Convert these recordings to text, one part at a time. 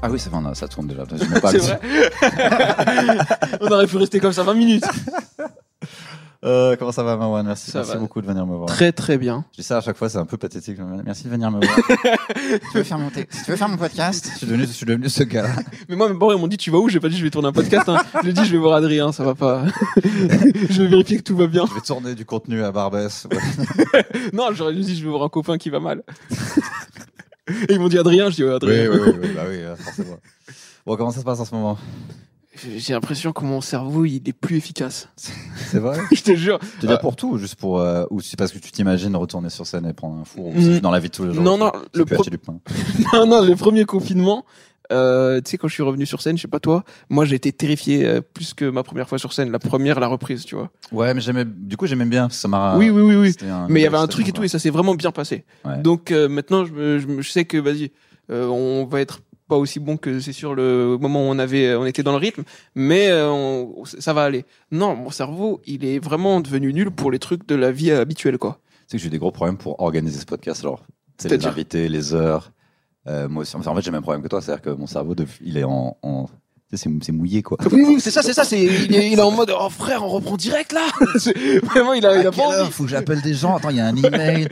Ah oui, ça, va, ça tourne déjà. Je pas vrai. On aurait pu rester comme ça 20 minutes. Euh, comment ça va, Marwan Merci, Ça merci va. beaucoup de venir me voir. Très très bien. Je dis ça à chaque fois, c'est un peu pathétique. Merci de venir me voir. tu veux faire mon, si tu veux faire mon podcast? Je suis, devenu, je suis devenu ce gars-là. Mais moi, bon, ils m'ont dit tu vas où? J'ai pas dit je vais tourner un podcast. Hein. J'ai dit je vais voir Adrien, ça va pas. je vais vérifier que tout va bien. Je vais tourner du contenu à Barbès. Ouais. Non, j'aurais juste dit je vais voir un copain qui va mal. Et ils m'ont dit Adrien, je dis ouais, Adrien. oui, oui, oui, bah oui, euh, forcément. Bon, comment ça se passe en ce moment? J'ai l'impression que mon cerveau il est plus efficace. C'est vrai? Je te jure. Tu veux dire Euh, pour tout ou juste pour. euh, ou c'est parce que tu t'imagines retourner sur scène et prendre un four ou Mm. c'est dans la vie de tous les jours Non, non, tu le peux pro- acheter du pain. non, non, le premier confinement, euh, tu sais, quand je suis revenu sur scène, je sais pas toi, moi j'ai été terrifié euh, plus que ma première fois sur scène, la première, la reprise, tu vois. Ouais, mais j'aimais. Du coup, j'aimais bien. Ça m'a. oui, oui, oui, oui. Mais il y avait un truc et tout, et ça s'est vraiment bien passé. Ouais. Donc euh, maintenant, je, me, je, me- je sais que, vas-y, euh, on va être pas aussi bon que c'est sur le moment où on avait, on était dans le rythme, mais euh, on- ça va aller. Non, mon cerveau, il est vraiment devenu nul pour les trucs de la vie habituelle, quoi. Tu sais que j'ai eu des gros problèmes pour organiser ce podcast. Alors, c'est les invités, les heures. Euh, moi aussi. En fait, j'ai le même problème que toi. C'est-à-dire que mon cerveau, il est en. en- c'est mouillé, quoi. C'est ça, c'est ça, c'est, il, est, il est en mode, oh frère, on reprend direct là. Vraiment, il a, il a pas heure envie. Faut que j'appelle des gens? Attends, il y a un email.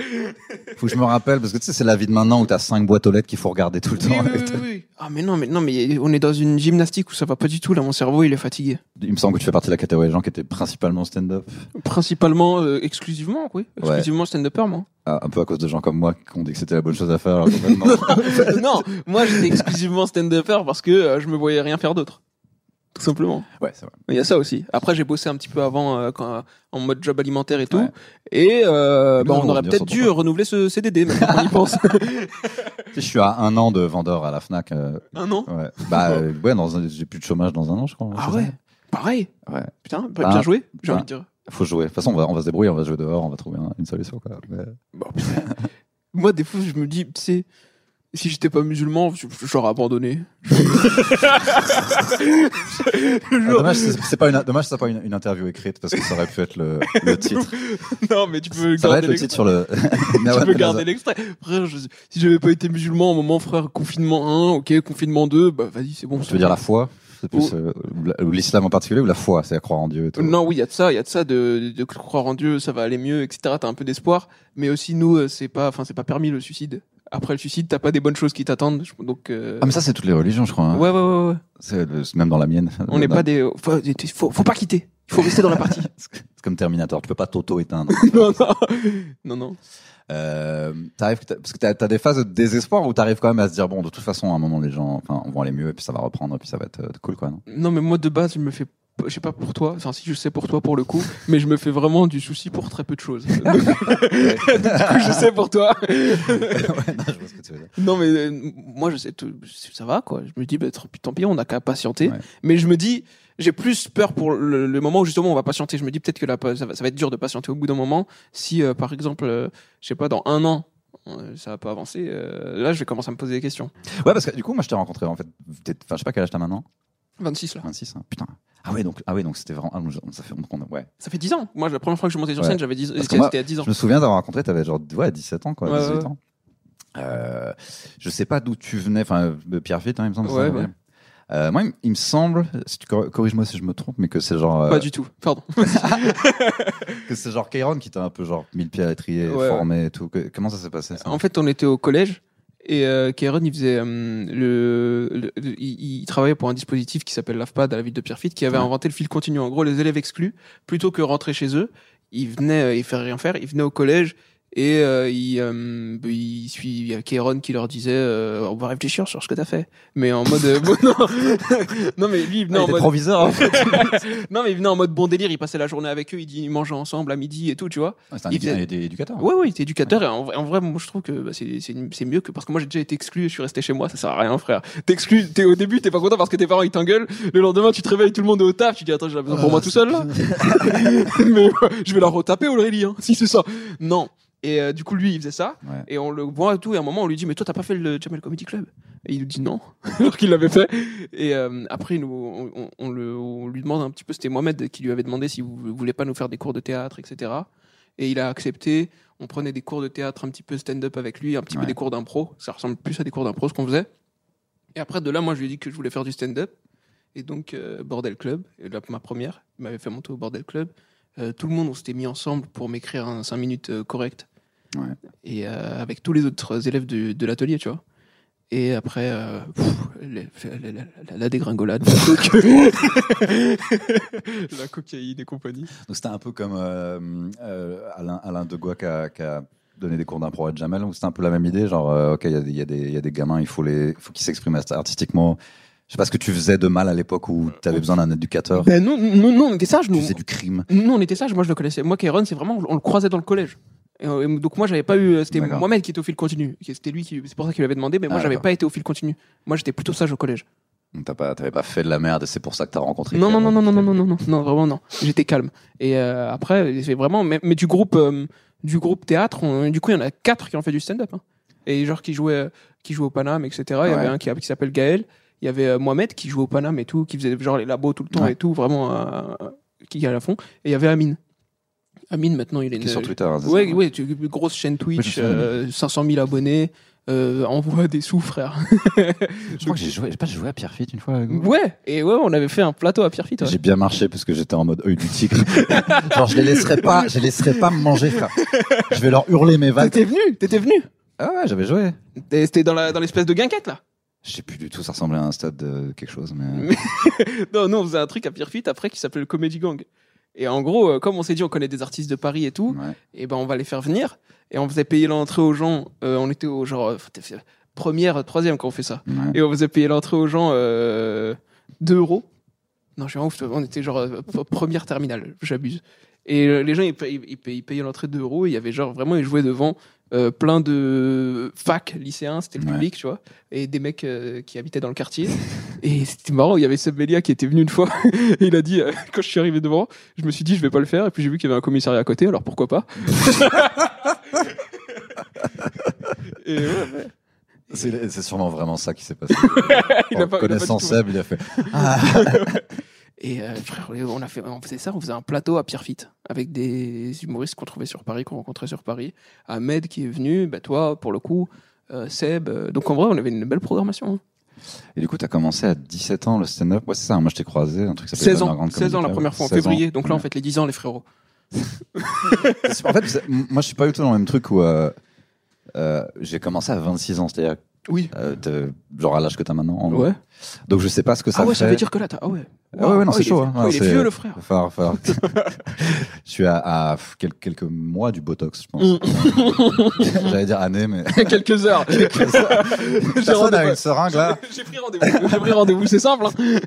Faut que je me rappelle parce que tu sais, c'est la vie de maintenant où t'as cinq boîtes aux lettres qu'il faut regarder tout le Oui, temps. oui, oui, oui. Ah mais non, mais non, mais on est dans une gymnastique où ça va pas du tout. Là, mon cerveau, il est fatigué. Il me semble que tu fais partie de la catégorie des gens qui étaient principalement stand-up. Principalement, euh, exclusivement, oui, exclusivement stand-upper, moi. Ah, un peu à cause de gens comme moi qui ont dit que c'était la bonne chose à faire. alors non, moi, j'étais exclusivement stand-upper parce que euh, je me voyais rien faire d'autre. Tout simplement. ouais, c'est vrai. Il y a ça aussi. Après, j'ai bossé un petit peu avant euh, quand, en mode job alimentaire et tout. Ouais. Et euh, bah, on aurait peut-être dû renouveler ce CDD, qu'on y pense. Je suis à un an de vendeur à la Fnac. euh, Un an ouais. Bah, euh, ouais, j'ai plus de chômage dans un an, je crois. Ah c'est ouais Pareil. Ouais. Putain, bien Ah. joué, j'ai Ah. envie de dire. Faut jouer. De toute façon, on va, on va se débrouiller, on va jouer dehors, on va trouver un- une solution. Quoi. Mais- Bon, putain. Moi, des fois, je me dis, tu sais, si j'étais pas musulman, je- j'aurais abandonné. Ah, dommage, c'est c'est pas une, dommage, c'est pas une, une interview écrite parce que ça aurait pu être le, le titre. non, mais tu peux Ça va être garder le l'extrait. titre sur le. Tu peux garder l'extrait. Frère, je- si j'avais pas été musulman, au moment, frère, confinement 1, ok, confinement 2, bah vas-y, c'est bon. Tu veux dire la foi C'est plus, Ou- euh, ou la- ou l'islam en particulier ou la foi C'est à croire en Dieu et tout. Non, oui, il y a de ça, il y a de ça, de, de croire en Dieu, ça va aller mieux, etc. T'as un peu d'espoir, mais aussi nous, euh, c'est pas, enfin, c'est pas permis le suicide. Après le suicide, t'as pas des bonnes choses qui t'attendent, donc. euh, Ah, mais ça, c'est toutes les religions, je crois. hein. Ouais, ouais, ouais, ouais. C'est même dans la mienne. On n'est pas des, faut, faut, faut pas quitter. Il faut rester dans la partie. C'est comme Terminator, tu peux pas t'auto-éteindre. non, non, non, non. Euh, t'arrives, parce que t'as as des phases de désespoir où t'arrives quand même à se dire bon, de toute façon, à un moment, les gens, enfin, vont aller mieux et puis ça va reprendre et puis ça va être euh, cool, quoi. Non? Non, mais moi de base, je me fais, je sais pas pour toi, enfin si je sais pour toi pour le coup, mais je me fais vraiment du souci pour très peu de choses. Donc, du coup, je sais pour toi. Ouais, non, je vois ce que tu veux dire. Non, mais euh, moi je sais, tout, ça va quoi. Je me dis, bah, tant pis, tant pis, on n'a qu'à patienter. Ouais. Mais je me dis, j'ai plus peur pour le, le moment où justement on va patienter. Je me dis peut-être que là, ça va, ça va être dur de patienter au bout d'un moment. Si euh, par exemple, euh, je sais pas, dans un an. euh, Ça va pas avancer. euh, là, je vais commencer à me poser des questions. Ouais, parce que du coup, moi, je t'ai rencontré en fait. Enfin, je sais pas quel âge t'as maintenant. 26 là. 26, hein. putain. Ah ouais, donc, ah ouais, donc c'était vraiment. ah, ça fait. on- ouais. Ça fait 10 ans. Moi, la première fois que je suis monté sur Ouais. scène, j'avais 10 Parce que moi, c'était à 10 ans. Je me souviens d'avoir rencontré, t'avais genre ouais, 17 ans, quoi, Ouais, 18 ouais. ans. Je sais pas d'où tu venais, enfin, Pierre Fitt, hein, il me semble. Ouais, ça, ouais. Euh, moi, il, me semble, si tu cor- corrige-moi si je me trompe, mais que c'est genre, euh, Pas du tout. Pardon. que c'est genre Kairon qui t'a un peu genre mis le pied à l'étrier, Ouais, formé et tout. Que- comment ça s'est passé ça? En fait, on était au collège et euh, Kéron, il faisait euh, le, il, il travaillait pour un dispositif qui s'appelle l'AFPAD à la ville de Pierrefitte, qui avait Ouais. inventé le fil continu. En gros, les élèves exclus, plutôt que rentrer chez eux, ils venaient, ils faire rien faire, ils venaient au collège Et euh, il, euh, il suit il y a Kéron qui leur disait euh, on va réfléchir sur ce que t'as fait. Mais en mode euh, bon, non. non mais lui il venait Ah, en mode proviseur. en fait. non mais il venait en mode bon délire, il passait la journée avec eux, il dit ils mangeaient ensemble à midi et tout, tu vois. C'est un, Il faisait- est éducateur. Ouais, ouais, il était éducateur. Et en, vrai- en vrai, moi, je trouve que bah, c'est mieux que parce que moi, j'ai déjà été exclu je suis resté chez moi. Ça sert à rien, frère. T'es exclu, t'es au début, t'es pas content parce que tes parents ils t'engueulent. Le lendemain, tu te réveilles, tout le monde est au taf. Tu dis attends, j'ai besoin pour moi tout seul là. Mais je vais la retaper Aurélie, hein, si c'est ça. Non. Et euh, du coup, lui, il faisait ça. Ouais. Et on le voit et tout. Et à un moment, on lui dit mais toi, t'as pas fait le Jamel Comedy Club? Et il nous dit non, alors qu'il l'avait fait. Et euh, après, nous, on, le, on lui demande un petit peu. C'était Mohamed qui lui avait demandé si vous voulez pas nous faire des cours de théâtre, etc. Et il a accepté. On prenait des cours de théâtre un petit peu stand-up avec lui, un petit peu des cours d'impro. Ça ressemble plus à des cours d'impro ce qu'on faisait. Et après, de là, moi, je lui ai dit que je voulais faire du stand-up. Et donc, euh, Bordel Club, là, ma première, il m'avait fait monter au Bordel Club. Euh, tout le monde, on s'était mis ensemble pour m'écrire un 5 minutes euh, correct. Ouais. Et euh, avec tous les autres élèves du- de l'atelier, tu vois. Et après, euh, pff, la, la- la- la- la dégringolade, la cocaïne et compagnie. Donc c'était un peu comme euh, euh, Alain, Alain Degois qui a, qui a donné des cours d'impro à Jamel. où C'était un peu la même idée, genre euh, ok, il y a, des- il y, a des- il y a des gamins, il faut les, faut qu'ils s'expriment artistiquement. Je sais pas ce que tu faisais de mal à l'époque où tu avais besoin d'un éducateur. Ben nous, nous, nous, on était sages, tu nous. faisais du crime. Nous, on était sages. Moi, je le connaissais. Moi, Kéron, c'est vraiment, on le croisait dans le collège. Et, euh, donc moi, j'avais pas eu. C'était D'accord. Mohamed qui était au fil continu. C'était lui qui. C'est pour ça qu'il avait demandé. Mais moi, Ah, j'avais pas été au fil continu. Moi, j'étais plutôt sage au collège. T'as pas, t'avais pas fait de la merde et c'est pour ça que t'as rencontré. Non, non, non, non, non, non, non, non, non, non, vraiment non. J'étais calme. Et euh, après, c'est vraiment. Mais, mais du groupe, euh, du groupe théâtre, on- du coup, il y en a quatre qui ont fait du stand-up. hein. Et genre qui jouaient, qui jouaient au Paname, etc. Il y Ouais. avait un qui, qui s'appelle Gaël. Il y avait euh, Mohamed qui jouait au Paname et tout, qui faisait genre les labos tout le temps Ouais. et tout, vraiment euh, qui à la fond. Et il y avait Amine. Amine, maintenant, il est Qui est sur Twitter. hein, Ouais, ça, ouais, tu- une grosse chaîne Twitch, me souviens, euh, 500 000 abonnés, euh, envoie des sous, frère. Je crois que j'ai joué, pas joué à Pierre Fit une fois ouais, et ouais, on avait fait un plateau à Pierrefitte. ouais. J'ai bien marché parce que j'étais en mode œil du tigre. Genre, je les laisserai pas, je les laisserai pas me manger, frère. Je vais leur hurler mes vannes. T'étais venu, t'étais venu. Ah ouais, j'avais joué. C'était dans l'espèce de guinguette là. Je sais plus du tout, ça ressemblait à un stade de quelque chose, mais. non, nous on faisait un truc à Pierrefitte après qui s'appelait le Comedy Gang. Et en gros, euh, comme on s'est dit, on connaît des artistes de Paris et tout, Ouais. et ben on va les faire venir. Et on faisait payer l'entrée aux gens. euh, on était au genre euh, première, troisième quand on fait ça. ouais. Et on faisait payer l'entrée aux gens euh, 2 euros. Non, je suis ouf. On était genre première terminale. J'abuse. Et les gens, ils, payaient- l'entrée 2 euros. Il y avait genre vraiment, ils jouaient devant euh, plein de fac lycéens. C'était le Ouais. public, tu vois. Et des mecs euh, qui habitaient dans le quartier. Et c'était marrant. Il y avait Seb Melia qui était venu une fois. et il a dit, euh, quand je suis arrivé devant, je me suis dit, je vais pas le faire. Et puis j'ai vu qu'il y avait un commissariat à côté. Alors pourquoi pas? Et ouais, ouais. C'est sûrement vraiment ça qui s'est passé. Il a En pas- il a pas connaissant du tout- Seb, il a fait. Ah, Et euh, frère, on a fait, on faisait ça, on faisait un plateau à Pierrefitte avec des humoristes qu'on trouvait sur Paris, qu'on rencontrait sur Paris. Ahmed qui est venu, bah toi pour le coup, euh, Seb. euh, donc en vrai, on avait une belle programmation. hein. Et du coup, t'as commencé à 17 ans le stand-up? Ouais, c'est ça. Moi, je t'ai croisé, un truc qui s'appelle 16 ans, Underground 16 ans la Comedy première Club. fois en 16 ans. février. Donc là, on fait les 10 ans, les frérots. en fait, c'est- m- moi, je suis pas du tout dans le même truc où euh, euh, j'ai commencé à 26 ans, c'est-à-dire Oui. euh, genre à l'âge que t'as maintenant. en gros. Ouais. Donc, je sais pas ce que ça Ah ouais, fait. ça veut dire que là, t'as. Ah ouais. Ah ouais, ouais, non, Ah, c'est il est- chaud. hein. il est vieux, le frère. va falloir- je suis à, à quel- quelques mois du Botox, je pense. Mm. J'allais dire année, mais. Quelques heures. J'ai Personne a rendez-vous. une seringue là. J'ai pris rendez-vous. J'ai pris rendez-vous. C'est simple. hein.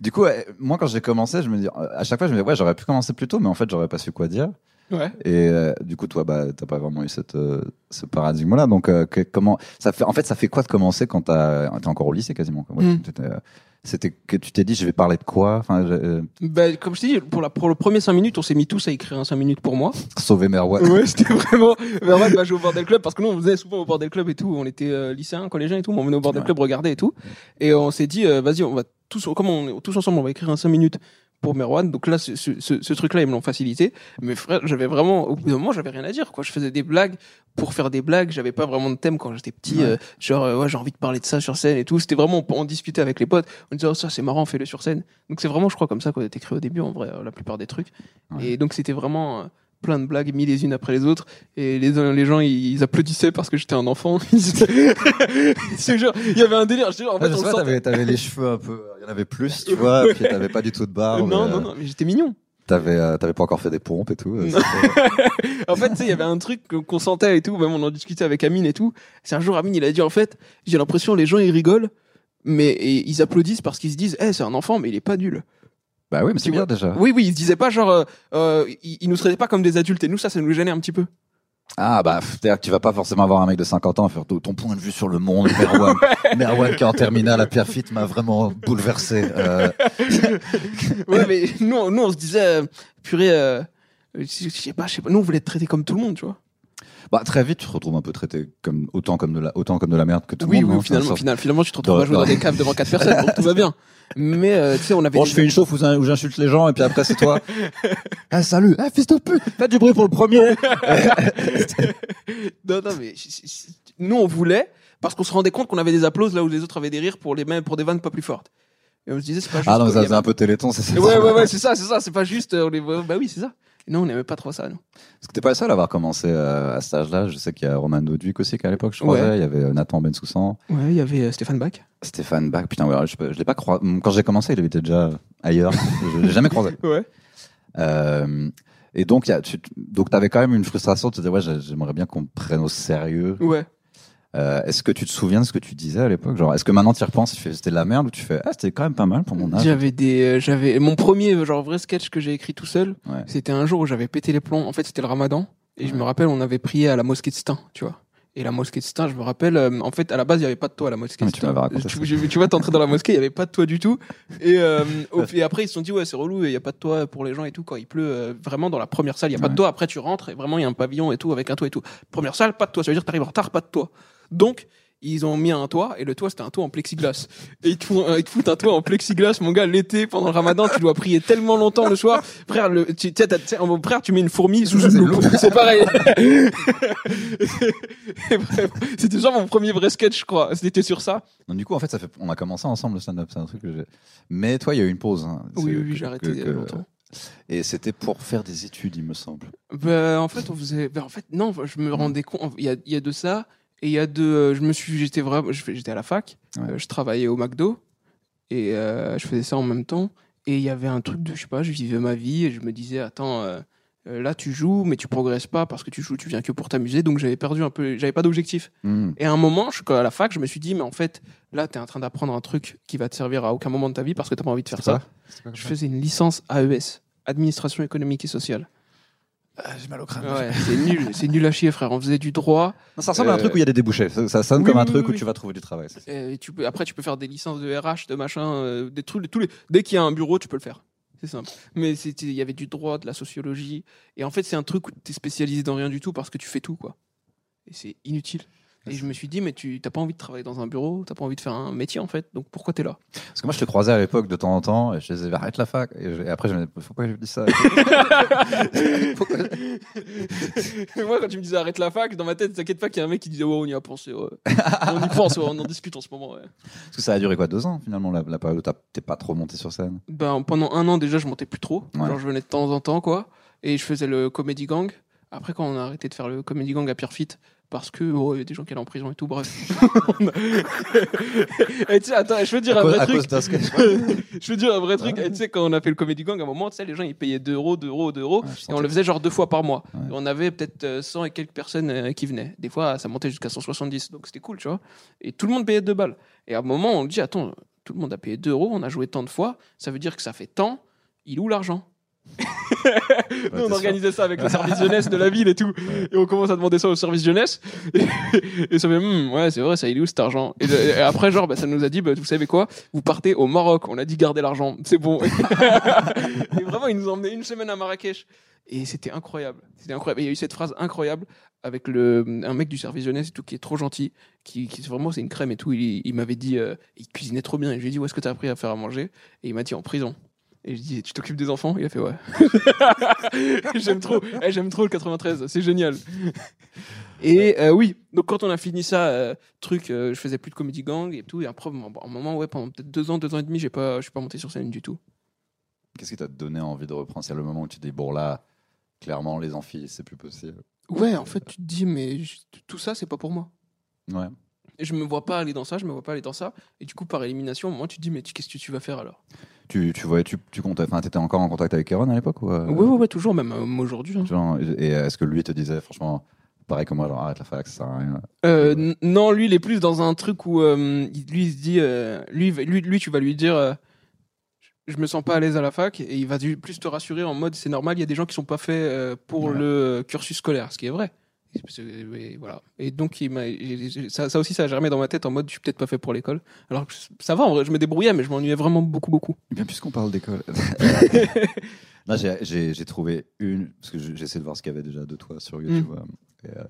Du coup, moi, quand j'ai commencé, je me dis, à chaque fois, je me dis, ouais, j'aurais pu commencer plus tôt, mais en fait, j'aurais pas su quoi dire. Ouais. Et euh, du coup, toi, bah, t'as pas vraiment eu cette, euh, ce paradigme-là. Donc, euh, que- comment ça fait En fait, ça fait quoi de commencer quand t'as- t'es encore au lycée quasiment. Ouais, Mm. euh, C'était que tu t'es dit, je vais parler de quoi? Enfin, je- euh, Bah, comme je t'ai dit, pour, la, pour le premier 5 minutes, on s'est mis tous à écrire un 5 minutes pour moi. sauver Merwan. Ouais, c'était vraiment. Merwan va jouer au bordel club parce que nous on faisait souvent au bordel club et tout. On était euh, lycéens, collégiens et tout. mais On venait au bordel Ouais. club regarder et tout. Et on s'est dit, vas-y, on va tous, comme on est tous ensemble, on va écrire un 5 minutes pour Merwan. Donc là, ce, ce, truc-là, ils me l'ont facilité. Mais frère, j'avais vraiment, au bout d'un moment, j'avais rien à dire. Quoi. Je faisais des blagues pour faire des blagues. J'avais pas vraiment de thème quand j'étais petit. Ouais. euh, genre, euh, ouais, j'ai envie de parler de ça sur scène et tout. C'était vraiment, on, on discutait avec les potes. On disait, oh, ça c'est marrant, fais-le sur scène. Donc c'est vraiment, je crois, comme ça qu'on a écrit au début, en vrai, euh, la plupart des trucs. Ouais. Et donc c'était vraiment plein de blagues mis les unes après les autres. Et les, les gens, ils, applaudissaient parce que j'étais un enfant. Il y avait un délire. Je en Ouais, fait, sentait. t'avais, les cheveux un peu, il y en avait plus, tu vois, puis t'avais pas du tout de barbe. Non, euh, non, non, mais j'étais mignon. T'avais, euh, t'avais pas encore fait des pompes et tout. euh, en fait, tu sais, il y avait un truc qu'on sentait et tout, même on en discutait avec Amine et tout. C'est un jour, Amine, il a dit, en fait, j'ai l'impression les gens, ils rigolent, mais et ils applaudissent parce qu'ils se disent, eh, c'est un enfant, mais il est pas nul. Bah oui, mais c'est bien déjà. Oui, oui, ils se disaient pas genre, euh, euh, ils, ils nous traitaient pas comme des adultes et nous, ça, ça nous gênait un petit peu. Ah bah, c'est-à-dire que tu vas pas forcément avoir un mec de 50 ans à faire ton ton point de vue sur le monde. Merwan, Merwan qui est en terminale à Pierrefitte m'a vraiment bouleversé. Euh, Ouais, mais nous, nous, on se disait, euh, purée, euh, je je sais pas, je sais pas, nous, on voulait être traités comme tout le monde, tu vois. Bah très vite, tu te retrouves un peu traité comme autant comme de la autant comme de la merde que tout oui, le monde. oui, hein, finalement, finalement, finalement, tu te retrouves à jouer dans des caves devant quatre personnes, donc tout va bien. Mais, euh, tu sais, on avait Bon, je fais une chauffe où où j'insulte les gens et puis après c'est toi. ah salut, ah fils de pute, fais du bruit pour le premier. Non, non, mais nous, on voulait, parce qu'on se rendait compte qu'on avait des applauses là où les autres avaient des rires pour les mêmes, pour des vannes pas plus fortes. Et on se disait, c'est pas juste. Ah non, mais ça faisait un peu téléthon, c'est ça. Ouais, ouais, ouais, c'est ça, c'est ça, c'est pas juste, euh, on les bah oui, c'est ça. Et non, on n'aimait pas trop ça, nous. Parce que t'es pas le seul à avoir commencé euh, à cet âge-là. Je sais qu'il y a Roman Dodwick aussi qu'à l'époque, je crois. Ouais. Il y avait euh, Nathan Bensoussan, Ouais, il y avait euh, Stéphane Bach. Stéphane Bach. Putain, ouais, je, je l'ai pas croisé. Quand j'ai commencé, il était déjà ailleurs. je l'ai jamais croisé. Ouais. Euh, et donc, y a, tu, donc t'avais quand même une frustration. Tu te disais, ouais, j'ai- j'aimerais bien qu'on me prenne au sérieux. Ouais. Euh, est-ce que tu te souviens de ce que tu disais à l'époque? Genre, est-ce que maintenant tu y repenses, tu fais, c'était de la merde ou tu fais, ah, c'était quand même pas mal pour mon âge? J'avais des, euh, j'avais mon premier genre vrai sketch que j'ai écrit tout seul. Ouais. C'était un jour où j'avais pété les plombs. En fait, c'était le Ramadan et je me rappelle, on avait prié à la mosquée de Stein, tu vois. Et la mosquée de Stein, je me rappelle, euh, en fait, à la base, il y avait pas de toit à la mosquée de tu Stein. tu, tu- tu vois, t'entrais dans la mosquée, il y avait pas de toit du tout. Et, euh, après, ils se sont dit, ouais, c'est relou, il y a pas de toit pour les gens et tout. Quand il pleut, euh, vraiment, dans la première salle, il y a pas de toit. Après, tu rentres et vraiment, il y a un pavillon et tout, avec un toit et tout. Première salle, pas de toit. Ça veut dire que t'arrives en retard, pas de toit. Donc, ils ont mis un toit et le toit c'était un toit en plexiglas. Et ils te, font, euh, ils te foutent un toit en plexiglas, mon gars, l'été, pendant le ramadan, tu dois prier tellement longtemps le soir. Frère, le, tu, t'as- frère, mets une fourmi sous une loupe. C'est pareil. Bref, c'était genre mon premier vrai sketch, je crois. C'était sur ça. Donc, du coup, en fait, ça fait, on a commencé ensemble le stand-up. C'est un truc que j'ai. Mais toi, il y a eu une pause. hein. Oui, oui, j'ai arrêté que- il y a que- longtemps. Et c'était pour faire des études, il me semble. Ben, en fait, on faisait. ben, en fait, non, je me rendais compte. Il y a, il y a de ça. Et il y a de. euh, Je me suis. J'étais vraiment. J'étais à la fac. Ouais. euh, je travaillais au McDo. Et euh, je faisais ça en même temps. Et il y avait un truc de. Je sais pas, je vivais ma vie. Et je me disais, attends. Là, tu joues, mais tu progresses pas parce que tu joues, tu viens que pour t'amuser. Donc, j'avais perdu un peu, j'avais pas d'objectif. Hmm. Et à un moment, je, à la fac, je me suis dit, mais en fait, là, tu es en train d'apprendre un truc qui va te servir à aucun moment de ta vie parce que t'as pas envie de faire ça. Je faisais une licence AES, Administration économique et sociale. Ah, J'ai mal au crâne. Ouais, c'est nul, c'est nul à chier, frère. On faisait du droit. Non, ça ressemble à un Euh, truc où il y a des débouchés. Ça, ça sonne oui, comme un oui, truc oui, où tu vas trouver du travail. c'est ça. Et tu peux, après, tu peux faire des licences de RH, de machin, euh, des trucs, tous les. Dès qu'il y a un bureau, tu peux le faire. C'est simple. Mais c'était- il y avait du droit, de la sociologie. Et en fait, c'est un truc où tu es spécialisé dans rien du tout parce que tu fais tout, quoi. Et c'est inutile. Et je me suis dit, mais tu t'as pas envie de travailler dans un bureau, t'as pas envie de faire un métier, en fait. Donc pourquoi t'es là? Parce que moi, je te croisais à l'époque de temps en temps et je disais, arrête la fac. Et, je- et après, je me disais, pourquoi je dis ça? Pourquoi Moi, quand tu me disais arrête la fac, dans ma tête, t'inquiète pas qu'il y a un mec qui disait, ouais, on y a pensé, ouais. on y pense, ouais, on en discute en ce moment, ouais. Parce que ça a duré quoi Deux ans finalement, la, la période où t'es pas trop monté sur scène? Ben, pendant un an, déjà, je montais plus trop. Ouais. Genre, je venais de temps en temps, quoi. Et je faisais le Comedy Gang. Après, quand on a arrêté de faire le Comedy Gang à Pierrefitte, parce que, oh, il y a des gens qui allaient en prison et tout, bref. et tu sais, attends, je veux dire À un cause- vrai truc. je veux dire un vrai truc. Et tu sais, quand on a fait le Comedy Gang, à un moment, tu sais, les gens, ils payaient 2 euros, 2 euros, 2 euros. Ouais, Et on le faisait genre deux fois par mois. Ouais. Et on avait peut-être euh, 100 et quelques personnes euh, qui venaient. Des fois, ça montait jusqu'à 170. Donc c'était cool, tu vois. Et tout le monde payait 2 balles. Et à un moment, on dit Attends, tout le monde a payé 2 euros, on a joué tant de fois. Ça veut dire que ça fait tant. Il est où l'argent? Nous, t'es on organisait ça avec le service jeunesse de la ville et tout. Et on commence à demander ça au service jeunesse. Et, et ça fait, Hmm, ouais, c'est vrai, ça, il est où cet argent? Et, après, genre, bah, ça nous a dit, bah, vous savez quoi? Vous partez au Maroc. On a dit, gardez l'argent. C'est bon. et vraiment, ils nous ont emmené une semaine à Marrakech. Et c'était incroyable. C'était incroyable. Et il y a eu cette phrase incroyable avec le, un mec du service jeunesse et tout qui est trop gentil, qui, qui vraiment c'est une crème et tout. Il, il m'avait dit, euh, il cuisinait trop bien. Et je lui ai dit, où est-ce que tu as appris à faire à manger? Et il m'a dit, en prison. Et je dis, tu t'occupes des enfants? Il a fait, ouais. j'aime trop, eh, j'aime trop le 93, c'est génial. Et euh, oui, donc quand on a fini ça, euh, truc, euh, je faisais plus de comedy gang et tout. Et après, un moment, ouais, pendant peut-être deux ans, deux ans et demi, j'ai pas, je suis pas monté sur scène du tout. Qu'est-ce qui t'a donné envie de reprendre? C'est le moment où tu te dis, bon là, clairement, les amphis, c'est plus possible. Ouais, en fait, tu te dis, mais je- tout ça, c'est pas pour moi. Ouais. Je me vois pas aller dans ça, je me vois pas aller dans ça. Et du coup, par élimination, moi, tu te dis, mais qu'est-ce que tu vas faire alors? Tu, tu voyais, tu, tu comptais, enfin, t'étais encore en contact avec Aaron à l'époque ou euh, Ouais, ouais, ouais, toujours, même euh, aujourd'hui. hein. genre, Et est-ce que lui te disait, franchement, pareil que moi, genre, arrête la fac, ça sert à rien. Euh, n- non, lui, il est plus dans un truc où euh, il- lui, il se dit, euh, lui, lui, lui, tu vas lui dire, euh, je me sens pas à l'aise à la fac, et il va du- plus te rassurer en mode, c'est normal, il y a des gens qui sont pas faits euh, pour le cursus scolaire, ce qui est vrai. Et voilà. Donc, il m'a, ça, ça aussi, ça a germé dans ma tête en mode, je suis peut-être pas fait pour l'école. Alors que ça va, en vrai, je me débrouillais, mais je m'ennuyais vraiment beaucoup, beaucoup. Bien puisqu'on parle d'école. J'ai- trouvé une, parce que je- j'essaie de voir ce qu'il y avait déjà de toi sur YouTube. Mm. euh, et, euh,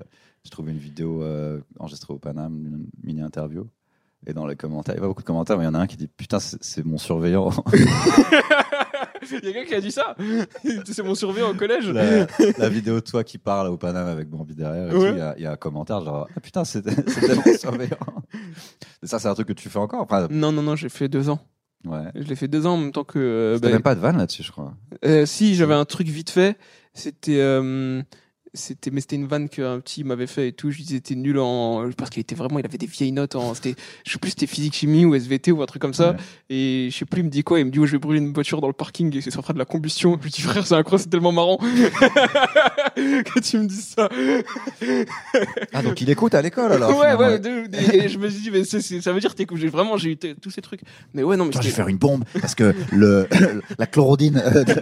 j'ai trouvé une vidéo euh, enregistrée au Paname, une mini interview. Et dans les commentaires, il y a pas beaucoup de commentaires, mais il y en a un qui dit Putain, c'est mon surveillant. Il y a quelqu'un qui a dit ça. c'est mon surveillant au collège. la, la vidéo de toi qui parle au Paname avec Bambi derrière, et Ouais. tout, il y, a- il y a un commentaire genre Ah putain, c'était mon surveillant. Et ça, c'est un truc que tu fais encore. Enfin, Non, non, non, j'ai fait deux ans. ouais. Je l'ai fait deux ans en même temps que. euh, bah, même pas de van là-dessus, je crois. Euh, si, j'avais un truc vite fait. C'était. euh, c'était mais c'était une vanne qu'un petit m'avait fait et tout je disais c'était nul en parce qu'il était vraiment il avait des vieilles notes en c'était je sais plus c'était physique chimie ou SVT ou un truc comme ça Ouais. et je sais plus il me dit quoi il me dit ouais, je vais brûler une voiture dans le parking et c'est ça fera de la combustion je lui dis frère c'est incroyable c'est tellement marrant que tu me dises ça Ah, donc il écoute à l'école alors. ouais ouais et je me suis dit mais ça veut dire que j'ai vraiment j'ai eu tous ces trucs mais ouais non mais Attends, je vais faire une bombe parce que le, la chlorodine. euh, tu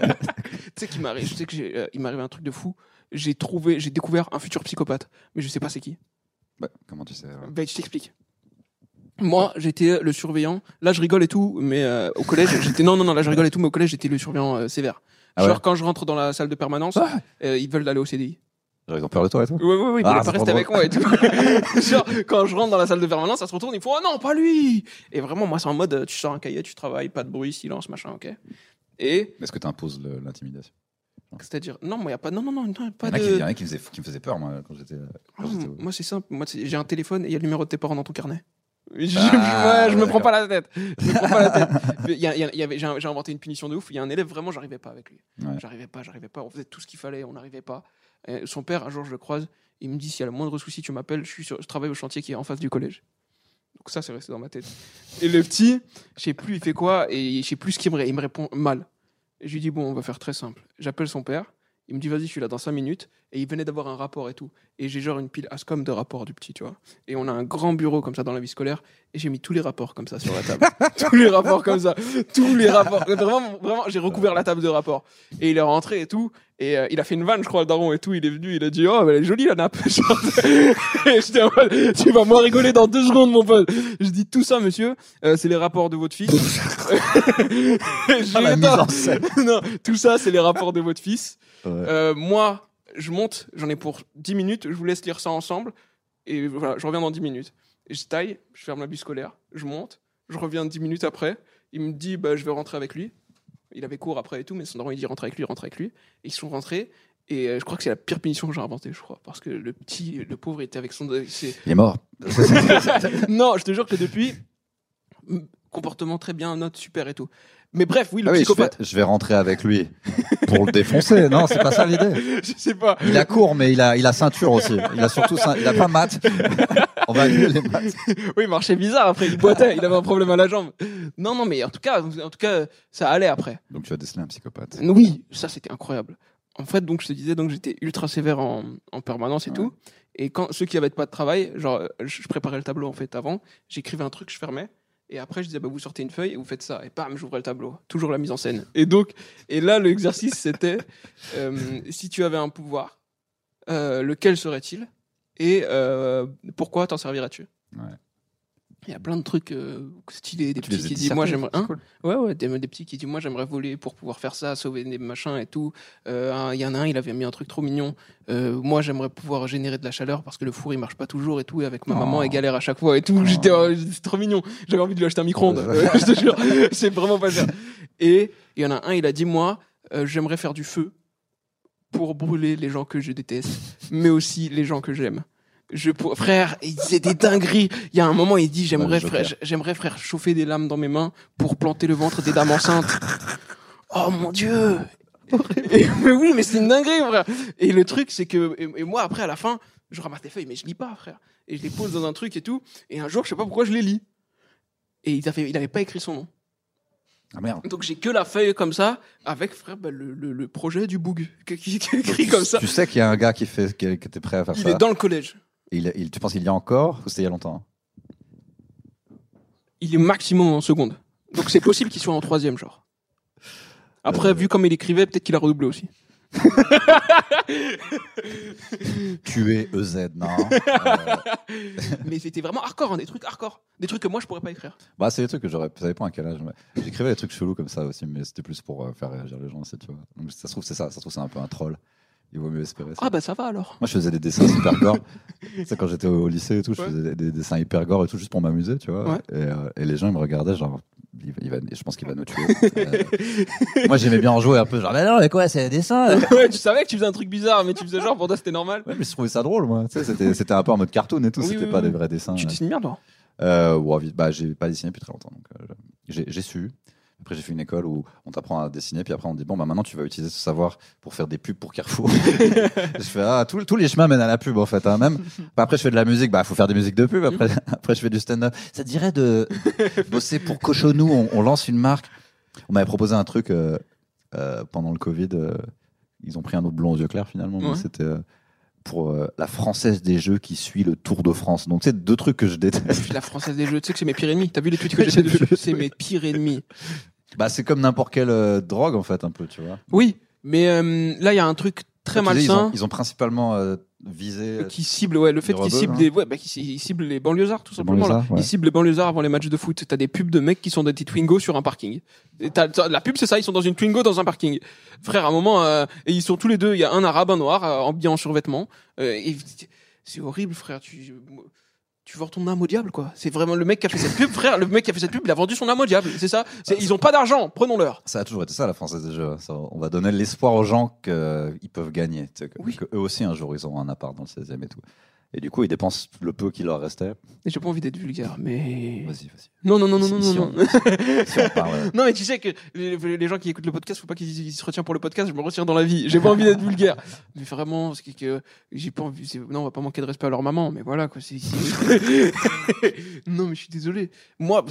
sais qu'il m'arrive, je sais que euh, il m'arrive un truc de fou. J'ai trouvé, j'ai découvert un futur psychopathe, mais je sais pas c'est qui. bah, comment tu sais ouais. Ben, je t'explique. Moi, j'étais le surveillant. Là, je rigole et tout, mais euh, au collège, j'étais non, non, non. Là, je rigole et tout, mais au collège, j'étais le surveillant euh, sévère. Ah Genre ouais quand je rentre dans la salle de permanence, Ah. euh, ils veulent aller au CDI. Genre, ils ont peur de toi et tout? Ouais, ouais, ouais, ils Ah, pas rester avec moi et tout. Genre, quand je rentre dans la salle de permanence, ça se retourne, ils font, oh non, pas lui! Et vraiment, moi, c'est en mode, tu sors un cahier, tu travailles, pas de bruit, silence, machin, ok? Et, Est-ce que tu imposes l'intimidation? C'est-à-dire, non, moi, y a pas, non, non, non, non, Il y de. il y en a qui, me faisait, qui me faisait peur, moi, quand j'étais. quand Ah, moi, c'est simple. Moi, j'ai un téléphone et il y a le numéro de tes parents dans ton carnet. Je, Ah, ouais, je me prends d'accord. pas la tête. Je me prends pas la tête. Il il il J'ai inventé une punition de ouf. Il y a un élève, vraiment, j'arrivais pas avec lui. Ouais. J'arrivais pas, j'arrivais pas. On faisait tout ce qu'il fallait, on n'arrivait pas. Et son père, un jour, je le croise. Il me dit s'il y a le moindre souci, tu m'appelles. Je, suis sur- je travaille au chantier qui est en face du collège. Donc ça, c'est resté dans ma tête. Et le petit, je sais plus, il fait quoi et je sais plus ce qu'il me, il me répond mal. Je lui dis bon, on va faire très simple. J'appelle son père. Il me dit vas-y, je suis là dans 5 minutes. Et il venait d'avoir un rapport et tout. Et j'ai genre une pile Ascom de rapports du petit, tu vois. Et on a un grand bureau comme ça dans la vie scolaire. Et j'ai mis tous les rapports comme ça sur la table. tous les rapports comme ça. Tous les rapports. Vraiment, vraiment j'ai recouvert la table de rapports. Et il est rentré et tout. Et euh, il a fait une vanne, je crois, le daron et tout. Il est venu, il a dit Oh, mais elle est jolie la nappe. Et j'étais en mode, Tu vas moins rigoler dans deux secondes, mon pote. Je dis Tout ça, monsieur, euh, c'est les rapports de votre fils. J'ai Ah, non, tout ça, c'est les rapports de votre fils. Euh, moi, je monte, j'en ai pour 10 minutes, je vous laisse lire ça ensemble. Et voilà, je reviens dans 10 minutes. Et je taille, je ferme la bus scolaire, je monte, je reviens 10 minutes après. Il me dit, bah, je vais rentrer avec lui. Il avait cours après et tout, mais son daron, il dit, rentre avec lui, rentre avec lui. Et ils sont rentrés. Et euh, je crois que c'est la pire punition que j'ai inventée, je crois. Parce que le petit, le pauvre, était avec son. Il est mort. non, je te jure que depuis, comportement très bien, note super et tout. Mais bref, oui, le Ah oui, je vais, psychopathe. je vais rentrer avec lui pour le défoncer. Non, c'est pas ça l'idée. je sais pas. Il a court, mais il a, il a ceinture aussi. Il a surtout, ceint- il a pas maths. On va annuler les maths. Oui, il marchait bizarre après, il boitait, il avait un problème à la jambe. Non, non, mais en tout cas, en tout cas, ça allait après. Donc tu as décelé un psychopathe. Oui, ça c'était incroyable. En fait, donc je te disais, donc j'étais ultra sévère en, en permanence et Ouais. tout. Et quand ceux qui avaient pas de travail, genre, je préparais le tableau en fait avant, j'écrivais un truc, je fermais. Et après, je disais, bah, vous sortez une feuille et vous faites ça. Et bam, j'ouvrais le tableau. Toujours la mise en scène. Et donc, et là, l'exercice, c'était, euh, si tu avais un pouvoir, euh, lequel serait-il? Et euh, pourquoi t'en servirais-tu? Il y a plein de trucs euh, stylés, des Tu petits qui disent, moi j'aimerais. Hein cool. Ouais, ouais, des, des petits qui disent Moi, j'aimerais voler pour pouvoir faire ça, sauver des machins et tout. Euh, Il y en a un, il avait mis un truc trop mignon. Euh, moi, j'aimerais pouvoir générer de la chaleur parce que le four, il marche pas toujours et tout. Et avec ma Oh. maman, elle galère à chaque fois et tout. J'étais, euh, c'est trop mignon. J'avais envie de lui acheter un micro-ondes. Je te jure, c'est vraiment pas cher. Et il y en a un, il a dit Moi, j'aimerais faire du feu pour brûler les gens que je déteste, mais aussi les gens que j'aime. Je pour... frère, il disait des dingueries. Il y a un moment, il dit j'aimerais Ouais, frère, j'aimerais frère chauffer des lames dans mes mains pour planter le ventre des dames enceintes. Oh mon dieu. Et- mais oui, mais c'est une dinguerie, frère. Et le truc, c'est que et, et moi après à la fin, Je ramasse les feuilles, mais je lis pas, frère. Et je les pose dans un truc et tout. Et un jour, je sais pas pourquoi je les lis. Et il avait, il avait pas écrit son nom. Ah merde. Donc j'ai que la feuille comme ça, avec frère bah, le, le, le projet du boug qui, qui- écrit comme ça. Tu sais qu'il y a un gars qui fait, qui, était prêt à faire Il ça. est dans le collège. Il, il- tu penses qu'il y a encore ou c'était il y a longtemps Il est maximum en seconde. Donc c'est possible qu'il soit en troisième, genre. Après, Euh. vu comme il écrivait, peut-être qu'il a redoublé aussi. Tuer EZ, non? Euh, Mais c'était vraiment hardcore, hein, des trucs hardcore. Des trucs que moi, je pourrais pas écrire. bah, c'est des trucs que j'aurais. Ça dépend à quel âge. mais J'écrivais des trucs chelous comme ça aussi, mais c'était plus pour euh, faire réagir les gens tu vois. Donc ça se trouve, c'est ça. Ça se trouve, c'est un peu un troll. Il vaut mieux espérer ça. Ah bah ça va alors. Moi, je faisais des dessins super gore. sais, quand j'étais au lycée et tout, je Ouais. faisais des, des dessins hyper gore et tout, juste pour m'amuser, tu vois. Ouais. Et, euh, et les gens, ils me regardaient, genre, il, va- il va, je pense qu'il va nous tuer. Euh, moi, j'aimais bien en jouer un peu, genre, mais non, mais quoi, c'est des dessins ouais, tu savais que tu faisais un truc bizarre, mais tu faisais genre pour toi c'était normal. Ouais, mais je trouvais ça drôle, moi. C'était, un peu en mode cartoon et tout, Oui, c'était oui, pas oui. des vrais dessins. Tu dessines bien toi? Euh, ouais, bah, j'ai pas dessiné depuis très longtemps, donc euh, j'ai su. Après, j'ai fait une école où on t'apprend à dessiner, puis après, on dit bon, bah maintenant, tu vas utiliser ce savoir pour faire des pubs pour Carrefour. je fais ah, tous, tous les chemins mènent à la pub, en fait. Hein, même. Bah, après, je fais de la musique, bah, faut faire des musiques de pub. Après, après je fais du stand-up. Ça te dirait de bosser pour Cochonou? On, on lance une marque. On m'avait proposé un truc euh, euh, pendant le Covid. euh, ils ont pris un autre blond aux yeux clairs finalement, Ouais. c'était pour euh, la française des jeux qui suit le Tour de France. Donc, c'est deux trucs que je déteste. La française des jeux. Tu sais que c'est mes pires ennemis. T'as vu les tweets que j'ai fait J'ai vu. dessus C'est mes pires ennemis. Bah, c'est comme n'importe quelle euh, drogue, en fait, un peu, tu vois. Oui, mais euh, là il y a un truc très ils, malsain ont, ils ont principalement visé. euh, qui cible ouais le fait qu'ils ciblent hein. les ouais, bah, qu'ils ils ciblent les banlieusards tout simplement là. Ils ciblent les banlieusards avant les matchs de foot. T'as des pubs de mecs qui sont des Twingo sur un parking. Et t'as- t'as- la pub c'est ça, ils sont dans une Twingo dans un parking. Frère, à un moment euh, et ils sont tous les deux. Il y a un arabe, un noir, euh, habillé en survêtement. Euh, et c'est horrible, frère. Tu tu vends ton âme au diable, quoi. C'est vraiment le mec qui a fait cette pub, frère. Le mec qui a fait cette pub, il a vendu son âme au diable. C'est ça. Ils ont pas d'argent. Prenons-leur. Ça a toujours été ça, la française des jeux. Ça, on va donner l'espoir aux gens qu'ils peuvent gagner. Tu sais, que, Oui. que eux aussi, un jour, ils auront un appart dans le 16e et tout. Et du coup, ils dépensent le peu qui leur restait. Et j'ai pas envie d'être vulgaire, mais Vas-y, vas-y. non, non, non, non, non, Si- non. on- non. Si on parle. Non, mais tu sais que les, les gens qui écoutent le podcast, faut pas qu'ils ils se retiennent pour le podcast. Je me retiens dans la vie. J'ai pas envie d'être vulgaire. Mais vraiment, c'est que j'ai pas envie. Non, on va pas manquer de respect à leur maman. Mais voilà, quoi. c'est- non, mais je suis désolé. Moi,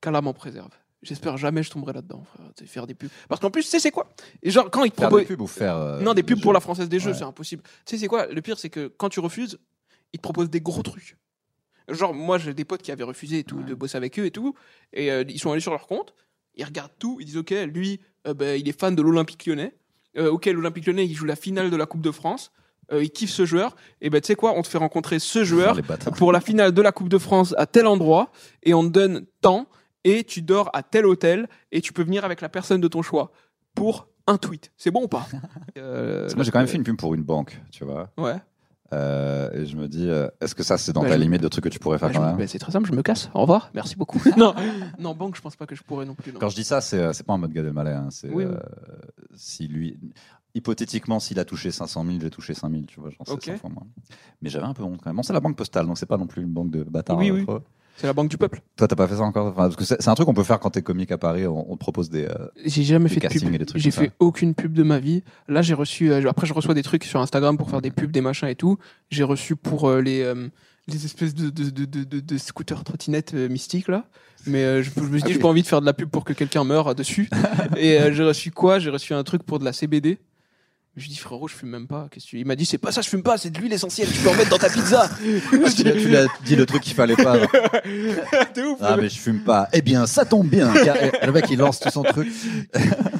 qu'Allah m'en préserve. J'espère jamais je tomberai là-dedans, frère. Faire des pubs. Parce qu'en plus, tu sais, c'est quoi? Et genre, quand ils te proposent. des pubs ou faire. euh, Non, des pubs jeux. pour la française des jeux, Ouais. c'est impossible. Tu sais, c'est quoi? Le pire, c'est que quand tu refuses, ils te proposent des gros trucs. Genre, moi, j'ai des potes qui avaient refusé et tout, de bosser avec eux et tout. Et euh, ils sont allés sur leur compte, ils regardent tout, ils disent Ok, lui, euh, ben, il est fan de l'Olympique lyonnais. Euh, ok, l'Olympique lyonnais, il joue la finale de la Coupe de France. Euh, il kiffe ce joueur. Et ben, tu sais quoi? On te fait rencontrer ce joueur pour la finale de la Coupe de France à tel endroit. Et on te donne tant. Et tu dors à tel hôtel. Et tu peux venir avec la personne de ton choix pour un tweet. C'est bon ou pas? Euh, Parce que moi, j'ai quand même fait une pub pour une banque, tu vois. Ouais. Euh, et je me dis, euh, est-ce que ça, c'est dans Bah, ta je- limite de trucs que tu pourrais faire Bah, quand je me- même? bah, c'est très simple, je me casse. Au revoir, merci beaucoup. non, non, banque, je pense pas que je pourrais non plus. non. Quand je dis ça, c'est euh, c'est pas en mode. Hein, c'est Oui, oui. euh, si lui, hypothétiquement, s'il a touché 500 000, j'ai touché 5 000, tu vois, j'en sais Ok. 100 fois moins. Mais j'avais un peu honte quand même. Bon, c'est la banque postale, donc c'est pas non plus une banque de bâtards. Oui, euh, oui. C'est la banque du peuple. Toi, t'as pas fait ça encore Enfin, Parce que c'est un truc qu'on peut faire quand t'es comique à Paris. On, on te propose des. euh, J'ai jamais Des fait de pub. et des trucs J'ai fait ça. aucune pub de ma vie. Là, j'ai reçu. euh, après, je reçois des trucs sur Instagram pour faire des pubs, des machins et tout. J'ai reçu pour euh, les euh, les espèces de de de de, scooters trottinettes mystiques là. Mais euh, je, je me suis dit, j'ai pas envie de faire de la pub pour que quelqu'un meure dessus. et euh, j'ai reçu quoi? J'ai reçu un truc pour de la CBD. Je lui dit frérot, je fume même pas. Qu'est-ce que tu... Il m'a dit c'est pas ça, je fume pas, c'est de l'huile essentielle. Tu peux en mettre dans ta pizza. tu lui as- tu lui as dit le truc qu'il fallait pas. T'es ouf. Ah, mais je fume pas. Eh bien, ça tombe bien. car- le mec, il lance tout son truc.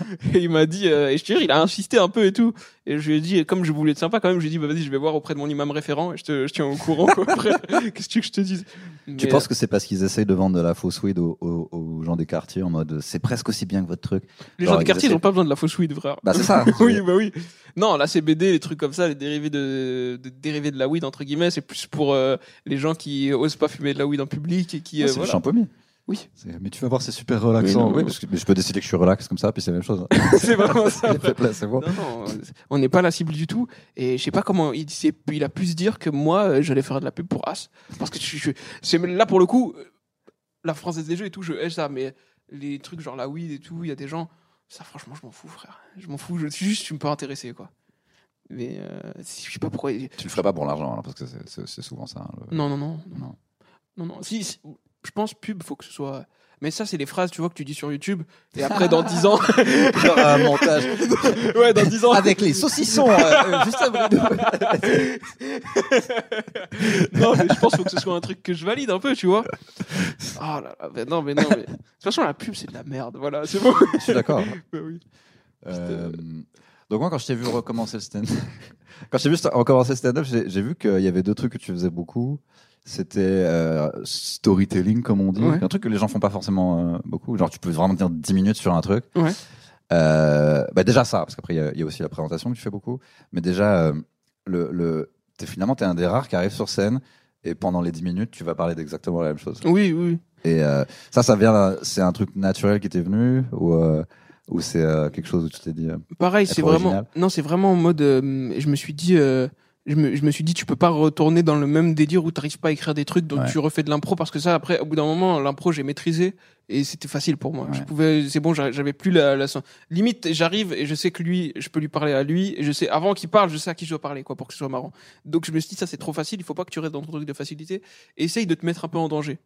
Et il m'a dit, euh, et je te jure, il a insisté un peu et tout. Et je lui ai dit, comme je voulais être sympa quand même, je lui ai dit, bah vas-y, je vais voir auprès de mon imam référent et je te je tiens au courant. quoi, après. Qu'est-ce que tu veux que je te dise? Tu penses que c'est parce qu'ils essayent de vendre de la fausse weed aux, aux- aux gens des quartiers en mode c'est presque aussi bien que votre truc? Euh, Les genre, gens du ils quartier, ils essaient- ont pas besoin de la fausse weed, frère. Bah, c'est ça. oui, bah oui. Non, la CBD, les trucs comme ça, les dérivés de, de dérivés de la weed, entre guillemets, c'est plus pour euh, les gens qui osent pas fumer de la weed en public et qui. Euh, c'est voilà. le champomis. Oui. Mais tu vas voir, c'est super relaxant. Oui, non, Oui, non. parce que mais je peux décider que je suis relax comme ça, puis c'est la même chose. c'est vraiment ça. Non, non, on n'est pas la cible du tout. Et je sais pas comment il, a pu se dire que moi, euh, j'allais faire de la pub pour As. Parce que je, je- c'est là pour le coup, euh, la française des jeux et tout, je hais ça. Mais les trucs genre la weed et tout, il y a des gens, ça franchement, je m'en fous, frère. Je m'en fous. Je suis juste, je suis pas intéressé, quoi. Mais euh, si- je sais pas pourquoi. Tu le ferais pas pour l'argent, parce que c'est- souvent ça. hein, le- Non, non, non. Non. Non, non. Si, si, je pense pub, faut que ce soit. Mais ça, c'est les phrases, tu vois, que tu dis sur YouTube. Et après, dans 10 ans. Genre un montage ouais, dans 10 ans. avec les saucissons euh, juste après. non, mais je pense qu'il faut que ce soit un truc que je valide un peu, tu vois. Ah là là, mais non, mais non, mais. De toute façon, la pub, c'est de la merde. Voilà, c'est bon. Je suis d'accord. Bah oui. Euh, donc moi, quand je t'ai vu recommencer le stand, quand je t'ai vu recommencer le stand-up, j'ai j'ai vu qu'il y avait deux trucs que tu faisais beaucoup. C'était euh, storytelling, comme on dit, Ouais. un truc que les gens font pas forcément euh, beaucoup. Genre, tu peux vraiment dire 10 minutes sur un truc. Ouais. Euh, bah déjà ça, parce qu'après il y a- il y, a aussi la présentation que tu fais beaucoup. Mais déjà, le, le, t'es, finalement, t'es un des rares qui arrive sur scène et pendant les 10 minutes, tu vas parler d'exactement la même chose. Oui, oui. Et ça, ça vient, c'est un truc naturel qui t'est venu ou, ou c'est euh, quelque chose où tu t'es dit. euh, Pareil, c'est vraiment. Non, c'est vraiment en mode. euh, je me suis dit. euh, je me, je me suis dit, tu peux pas retourner dans le même délire où t'arrives pas à écrire des trucs, donc Ouais. tu refais de l'impro parce que ça, après, au bout d'un moment, l'impro, j'ai maîtrisé et c'était facile pour moi. Ouais. Je pouvais, c'est bon, j'avais plus la, la limite. J'arrive et je sais que lui, je peux lui parler à lui et je sais avant qu'il parle, je sais à qui je dois parler, quoi, pour que ce soit marrant. Donc je me suis dit, ça c'est trop facile. Il faut pas que tu restes dans ton truc de facilité. Essaye de te mettre un peu en danger.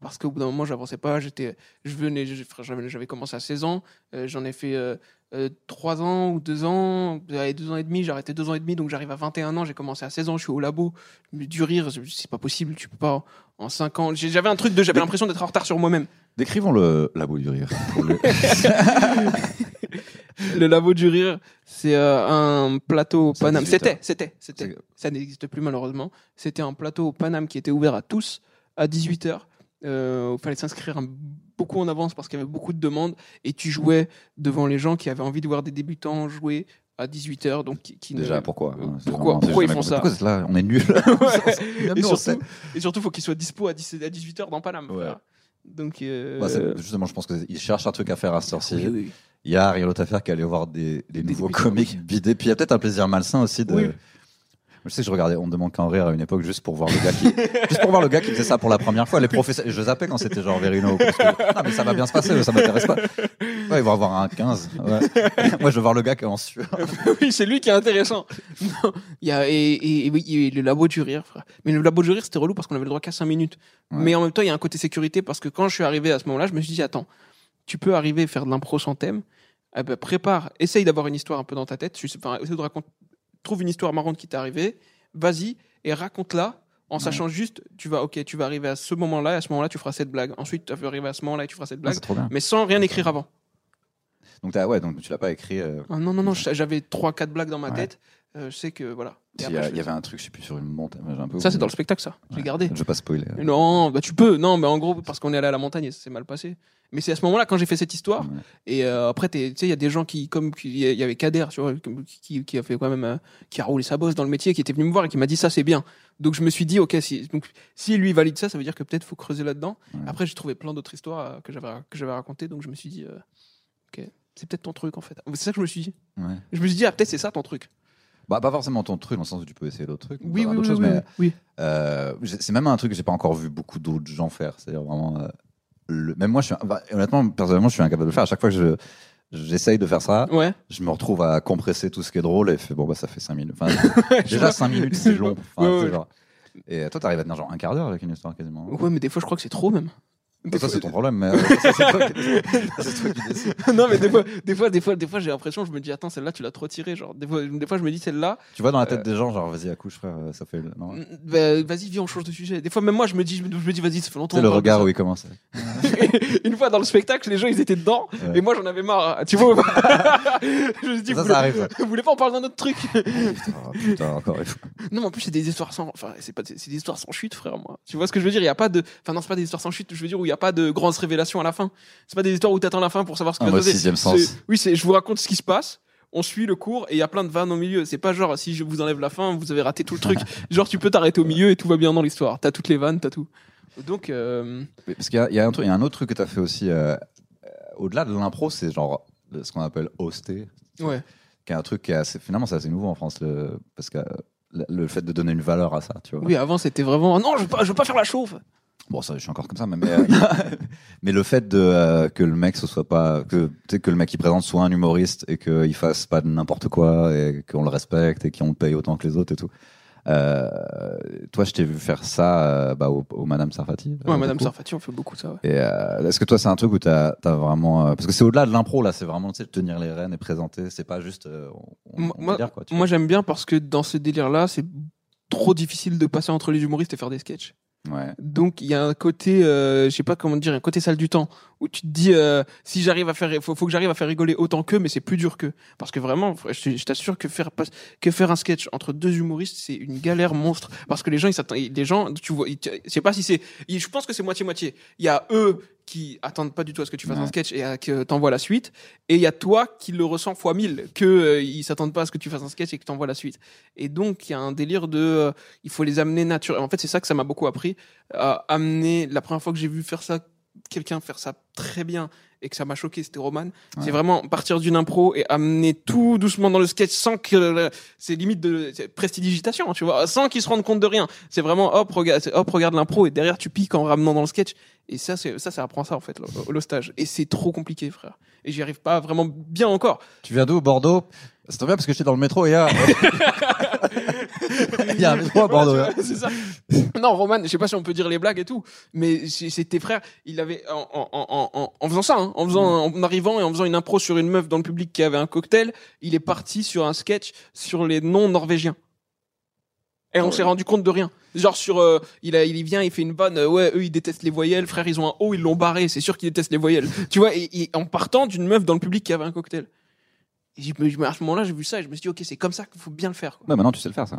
Parce qu'au bout d'un moment, j'avançais pas. J'étais, je venais, j'avais commencé à 16 ans. euh, J'en ai fait euh, euh, 3 ans ou 2 ans. Allez, 2 ans et demi. J'ai arrêté 2 ans et demi. Donc j'arrive à 21 ans. J'ai commencé à 16 ans. Je suis au labo. Du rire, c'est pas possible. Tu peux pas en 5 ans. J'avais un truc de, j'avais l'impression d'être en retard sur moi-même. Décrivons le labo du rire. le- Le labo du rire, c'est euh, un plateau au Paname. 18 heures. C'était, c'était, c'était. Ça n'existe plus malheureusement. C'était un plateau au Paname qui était ouvert à tous à 18h. Euh, il fallait s'inscrire beaucoup en avance parce qu'il y avait beaucoup de demandes et tu jouais devant les gens qui avaient envie de voir des débutants jouer à 18h. Donc qui, qui ne- Déjà, pourquoi Euh, pourquoi- vraiment- pourquoi ils font ça Pourquoi là On est nuls. Ouais. Et, surtout, et surtout, faut qu'il soit dispo à, 10 à 18h dans Paname. Ouais. Donc, euh, Bah, justement, je pense qu'ils cherchent un truc à faire à oui, oui. Il y a rien d'autre à faire qu'aller voir des, des nouveaux comiques oui. bidés. Puis il y a peut-être un plaisir malsain aussi de. Oui. Je sais que je regardais On ne demande qu'en rire à une époque juste pour voir le gars qui, juste pour voir le gars qui faisait ça pour la première fois. Les professeurs, je zappais quand c'était genre Verino. Parce que, non, mais ça va bien se passer, ça m'intéresse pas. Ouais, ils vont avoir un 15. ouais. Moi, je veux voir le gars qui est en sueur. oui, c'est lui qui est intéressant. Non, il y a, et, et, et oui, il y a le labo du rire, frère. Mais le labo du rire, c'était relou parce qu'on avait le droit qu'à 5 minutes. Ouais. Mais en même temps, il y a un côté sécurité parce que quand je suis arrivé à ce moment-là, je me suis dit, attends, tu peux arriver à faire de l'impro sans thème? Eh ben, prépare, essaye d'avoir une histoire un peu dans ta tête. Enfin, essaye de raconter, trouve une histoire marrante qui t'est arrivée. Vas-y et raconte-la en sachant juste, tu vas, ok, tu vas arriver à ce moment-là, et à ce moment-là, tu feras cette blague. Ensuite, tu vas arriver à ce moment-là et tu feras cette Ouais, blague. mais sans rien écrire avant. Donc, t'as- ouais, donc tu l'as pas écrit. euh, Ah, non, non, non, j'avais 3-4 blagues dans ma Ouais. tête. Euh, je sais que, voilà. Il y, a- avait un truc, je sais plus, sur une montagne. un peu Ça, c'est dans le spectacle, ça. J'ai Ouais. gardé. Je vais pas spoiler. Non, bah tu peux. Non, mais en gros, parce qu'on est allé à la montagne et ça s'est mal passé. Mais c'est à ce moment-là, quand j'ai fait cette histoire, Ouais. et euh, après, tu sais, il y a des gens qui, comme, il y avait Kader, tu vois, qui, qui a fait quand même, euh, qui a roulé sa bosse dans le métier, qui était venu me voir et qui m'a dit ça, c'est bien. Donc je me suis dit, ok, si, donc, si lui valide ça, ça veut dire que peut-être faut creuser là-dedans. Ouais. Après, j'ai trouvé plein d'autres histoires euh, que j'avais, que j'avais racontées, donc je me suis dit, ok, c'est peut-être ton truc en fait. C'est ça que je me suis dit. Ouais. Je me suis dit, ah, peut-être c'est ça ton truc. Bah, pas forcément ton truc, dans le sens où tu peux essayer d'autres trucs. Oui, oui, choses, oui, mais oui. Euh, j'ai- c'est même un truc que j'ai pas encore vu beaucoup d'autres gens faire. C'est-à-dire vraiment. euh, le- même moi, je suis, un- bah, honnêtement, personnellement, je suis incapable de le faire. À chaque fois que je j'essaye de faire ça, Ouais. je me retrouve à compresser tout ce qui est drôle et fait bon bah ça fait 5 minutes. Enfin, déjà vois. 5 minutes c'est long. Enfin, Ouais, c'est ouais. genre- Et toi, t'arrives à tenir genre un quart d'heure avec une histoire quasiment. Ouais, mais des fois, je crois que c'est trop même. Des ça fois- c'est ton problème, mais euh, ça, c'est toi, qui- non mais des fois des fois des fois des fois j'ai l'impression je me dis attends celle-là tu l'as trop tirée genre des fois des fois je me dis celle-là Tu vois dans la Euh. tête des gens genre vas-y accouche frère, ça fait non. mm, bah, vas-y viens on change de sujet des fois même moi je me dis je me, dis vas-y ça fait longtemps C'est le regard où il commence. une fois dans le spectacle les gens ils étaient dedans Ouais. et moi j'en avais marre tu vois je me Ça, vous, ça voulez, vous pas en parler d'un autre truc? Putain, putain, encore une fois. non mais en plus c'est des histoires sans enfin c'est pas c'est des histoires sans chute frère moi tu vois ce que je veux dire? Il y a pas de enfin non c'est pas des histoires sans chute je veux dire où il y a pas de grandes révélations à la fin c'est pas des histoires où t'attends la fin pour savoir ce qui Ah, va se passer. sens. oui c'est je vous raconte ce qui se passe on suit le cours et il y a plein de vannes au milieu. C'est pas genre si je vous enlève la fin, vous avez raté tout le truc. genre tu peux t'arrêter au milieu et tout va bien dans l'histoire. T'as toutes les vannes, t'as tout. Donc euh, Parce qu'il y a, il y a un truc, il y a un autre truc que tu as fait aussi euh, euh, au-delà de l'impro, c'est genre ce qu'on appelle hoster, ouais. qui est un truc qui est assez, finalement c'est assez nouveau en France, le, parce que le, fait de donner une valeur à ça, tu vois. Oui, avant c'était vraiment non, je veux pas, je veux pas faire la chauve. Bon, ça, je suis encore comme ça, mais, mais, euh, mais le fait de euh, que le mec ce soit pas que que le mec qui présente soit un humoriste et qu'il fasse pas de n'importe quoi et qu'on le respecte et qu'on le paye autant que les autres et tout. Euh, toi, je t'ai vu faire ça bah, au, au Madame Sarfati. Ouais, Madame beaucoup. Sarfati, on fait beaucoup ça. Ouais. Et est-ce que toi, c'est un truc où t'as as vraiment parce que c'est au-delà de l'impro là, c'est vraiment tu sais tenir les rênes et présenter. C'est pas juste on, on Moi- délire, quoi. Moi, j'aime bien parce que dans ce délire-là, c'est trop difficile de passer entre les humoristes et faire des sketchs. Ouais. Donc il y a un côté, euh, je sais pas comment dire, un côté salle du temps où tu te dis euh, si j'arrive à faire, faut, faut que j'arrive à faire rigoler autant qu'eux, mais c'est plus dur qu'eux. Parce que vraiment, je, t'assure que faire que faire un sketch entre deux humoristes, c'est une galère monstre. Parce que les gens, ils s'attendent, les gens, tu vois, je sais pas si c'est, je pense que c'est moitié moitié. Il y a eux qui attendent pas du tout à ce que tu fasses Ouais. un sketch et à que t'envoies la suite, et il y a toi qui le ressens fois mille, que euh, ils s'attendent pas à ce que tu fasses un sketch et que t'envoies la suite. Et donc il y a un délire de, euh, il faut les amener naturellement. En fait, c'est ça que ça m'a beaucoup appris à amener la première fois que j'ai vu faire ça quelqu'un faire ça très bien et que ça m'a choqué c'était Roman c'est vraiment partir d'une impro et amener tout doucement dans le sketch sans que c'est limite de prestidigitation tu vois sans qu'ils se rendent compte de rien. C'est vraiment hop regarde hop regarde l'impro et derrière tu piques en ramenant dans le sketch. Et ça c'est ça ça apprend ça en fait le, stage. Et c'est trop compliqué frère. Et j'y arrive pas vraiment bien encore. Tu viens d'où Bordeaux? C'est bien parce que j'étais dans le métro et il y a un à Bordeaux. Hein. c'est ça. Non, Roman, je sais pas si on peut dire les blagues et tout, mais c'est tes frères, il avait en, en, en, en, en faisant ça, hein, en faisant en arrivant et en faisant une impro sur une meuf dans le public qui avait un cocktail, il est parti sur un sketch sur les noms norvégiens. Et on s'est rendu compte de rien. Genre sur, euh, il a, il y vient, il fait une vanne. euh, ouais, eux ils détestent les voyelles. Frère, ils ont un O, ils l'ont barré. C'est sûr qu'ils détestent les voyelles. tu vois, et, et en partant d'une meuf dans le public qui avait un cocktail. Et à ce moment-là, j'ai vu ça et je me suis dit, ok, c'est comme ça qu'il faut bien le faire. Quoi. Ouais, maintenant tu sais le faire ça.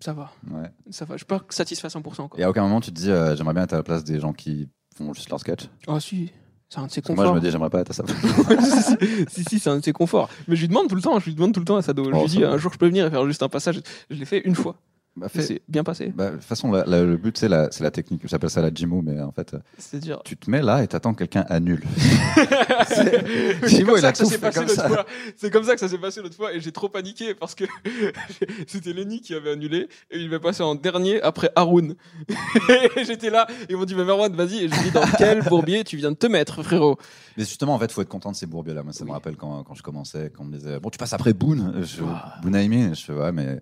Ça va, Ouais. ça va. Je suis pas satisfait à 100%. Quoi. Et à aucun moment tu te dis euh, j'aimerais bien être à la place des gens qui font juste leur sketch. Ah si, c'est un de ses que Moi conforts. je me dis j'aimerais pas être à ça. si, si, si, c'est un de ses conforts. Mais je lui demande tout le temps, je lui demande tout le temps à Sado. Je Oh, lui dis, ça va. un jour je peux venir et faire juste un passage. Je l'ai fait une fois. Bah, C'est bien passé. bah, de toute façon la- la- le but c'est la, c'est la technique. J'appelle ça la Jimo mais en fait euh, C'est-à-dire. tu te mets là et t'attends que quelqu'un annule. C'est Jimo, il a tout fait passé comme l'autre ça. fois. C'est comme ça que ça s'est passé l'autre fois et j'ai trop paniqué parce que c'était Lenny qui avait annulé et il m'est passé en dernier après Haroun. et j'étais là, ils m'ont dit, mais Merwan, vas-y. Et je lui ai dit, dans quel bourbier tu viens de te mettre, frérot? Mais justement, en fait, faut être content de ces bourbiers là. Moi, ça me rappelle quand, quand je commençais, quand on me disait, bon, tu passes après Boone, je, Ah. Bounaïmi, je fais, ouais, mais,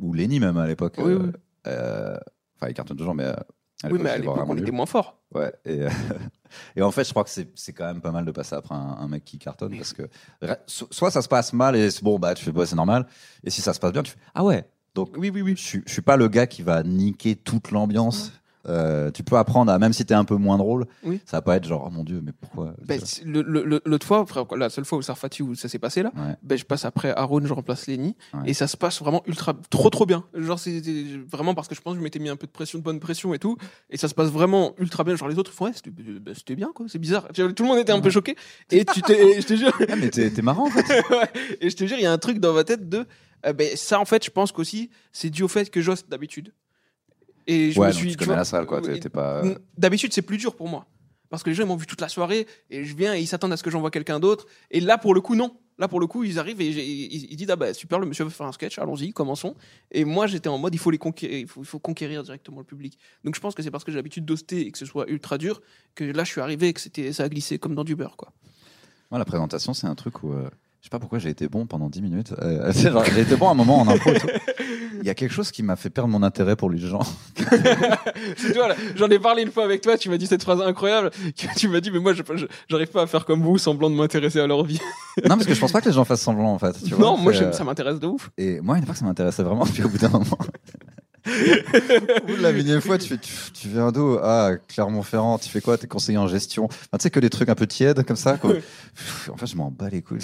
ou Lenny même à l'époque. Oui, euh, oui. euh, Enfin, il cartonne toujours, mais. euh, à Oui, mais à l'époque, on était moins fort. Ouais, et, euh, et en fait, je crois que c'est quand même pas mal de passer après un, un mec qui cartonne parce que soit ça se passe mal et c'est bon, bah, tu fais, bah, c'est normal. Et si ça se passe bien, tu fais, ah ouais. Donc, Oui, oui, oui. je je suis pas le gars qui va niquer toute l'ambiance. Euh, tu peux apprendre à, même si t'es un peu moins drôle, Oui. ça va pas être genre, oh mon dieu, mais pourquoi? Ben, L'autre fois, frère, la seule fois où Sarfati où ça s'est passé là, Ouais. ben, je passe après Aaron, je remplace Lenny, Ouais. et ça se passe vraiment ultra, trop trop bien. Genre, c'est vraiment parce que je pense que je m'étais mis un peu de pression, de bonne pression et tout, et ça se passe vraiment ultra bien. Genre, les autres font, ouais, c'était ben, c'était bien, quoi, c'est bizarre. Tout le monde était un peu choqué, et tu t'es, je te jure, Ah, mais t'es marrant en fait. Et je te jure, il y a un truc dans ma tête de, euh, ben, ça en fait, je pense qu'aussi, c'est dû au fait que j'ose d'habitude. Et je ouais, me donc suis, tu tu connais vois, la salle quoi. T'es oui, t'es pas. D'habitude, c'est plus dur pour moi. Parce que les gens, ils m'ont vu toute la soirée, et je viens, et ils s'attendent à ce que j'envoie quelqu'un d'autre. Et là, pour le coup, non. Là, pour le coup, ils arrivent et ils, ils disent, ah bah, super, le monsieur veut faire un sketch, allons-y, commençons. Et moi, j'étais en mode, il faut les conquérir, il faut, il faut conquérir directement le public. Donc, je pense que c'est parce que j'ai l'habitude d'hoster et que ce soit ultra dur, que là, je suis arrivé et que c'était, ça a glissé comme dans du beurre, quoi. Moi, la présentation, c'est un truc où. euh, Je sais pas pourquoi j'ai été bon pendant 10 minutes. Euh, genre, j'ai été bon à un moment en impro. Il y a quelque chose qui m'a fait perdre mon intérêt pour les gens. C'est toi, là, j'en ai parlé une fois avec toi, tu m'as dit cette phrase incroyable, que tu m'as dit, mais moi, je- je- j'arrive pas à faire comme vous, semblant de m'intéresser à leur vie. non, parce que je pense pas que les gens fassent semblant en fait. Tu vois, non, moi, euh, ça m'intéresse de ouf. Et moi, une fois que ça m'intéressait vraiment, puis au bout d'un moment. La millième fois, tu fais, tu, tu viens d'où? Ah, Clermont-Ferrand, tu fais quoi? T'es conseiller en gestion. Enfin, tu sais que des trucs un peu tièdes comme ça, quoi. En fait, je m'en bats les couilles.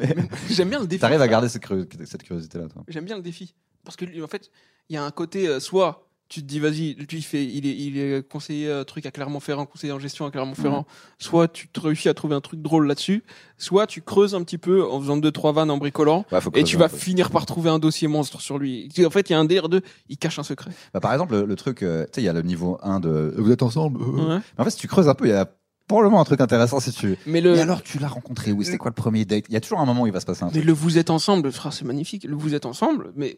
Mais J'aime bien le défi. T'arrives à garder cette, curios- cette curiosité-là, toi. J'aime bien le défi. Parce que en fait, il y a un côté, euh, soit tu te dis, vas-y, lui, il, fait, il, est, il est conseiller euh, truc à Clermont-Ferrand, conseiller en gestion à Clermont-Ferrand. Soit tu te réussis à trouver un truc drôle là-dessus, soit tu creuses un petit peu en faisant deux, trois vannes en bricolant. Et tu vas peu. finir par trouver un dossier monstre sur lui. En fait, il y a un délire de, il cache un secret. Bah, par exemple, le, le truc, euh, tu sais, il y a le niveau 1 de vous êtes ensemble. euh. Ouais. Mais en fait, si tu creuses un peu, il y a probablement un truc intéressant si tu. Mais le, Et alors, tu l'as rencontré où? C'était quoi le premier date? Il y a toujours un moment où il va se passer un mais truc. le vous êtes ensemble, frère, c'est magnifique. Le vous êtes ensemble, mais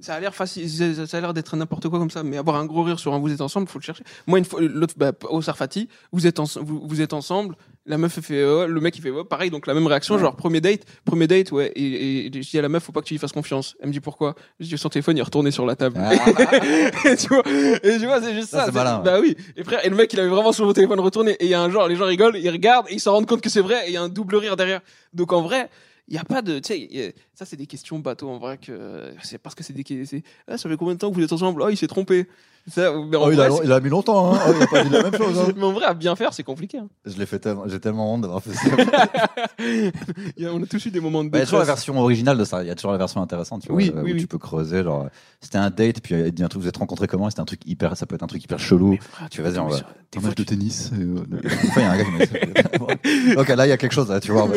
ça a l'air facile, ça a l'air d'être n'importe quoi comme ça. Mais avoir un gros rire sur un vous êtes ensemble, faut le chercher. Moi, une fois, l'autre, bah, au Sarfati, vous êtes, vous êtes ensemble. La meuf elle fait, euh, le mec il fait, ouais, pareil, donc la même réaction, genre premier date, premier date, ouais. Et, et, et je dis à la meuf, faut pas que tu lui fasses confiance. Elle me dit pourquoi? Je dis son téléphone, il est retourné sur la table. Ah. et tu vois, et tu vois, c'est juste Ça, ça. c'est malin, Bah oui. Et frère, et le mec, il avait vraiment son téléphone retourné. Et il y a un genre, les gens rigolent, ils regardent, et ils s'en rendent compte que c'est vrai, et il y a un double rire derrière. Donc en vrai, il y a pas de, tu sais, ça c'est des questions bateau en vrai que c'est parce que c'est des, c'est, ah, ça fait combien de temps que vous êtes ensemble? Oh, il s'est trompé. Ça, mais en Oh, il, a, c'est- il a mis longtemps, hein. Oh, il a pas dit la même chose. hein. mais en vrai, à bien faire, c'est compliqué. hein. Je l'ai fait tellement, j'ai tellement honte d'avoir fait ça. On a tous eu des moments de Bah, Il y a toujours la détresse. version originale de ça. Il y a toujours la version intéressante, tu vois, Oui, euh, oui, où oui. tu peux creuser. Genre, euh, c'était un date, puis il dit un truc, vous êtes rencontrés comment C'était un truc hyper, ça peut être un truc hyper chelou. Frère, Tu vas-y, peux on va. des Un match de tennis. et, euh, Enfin, il y a un gars qui m'a dit. Ok, là, il y a quelque chose, là, tu vois.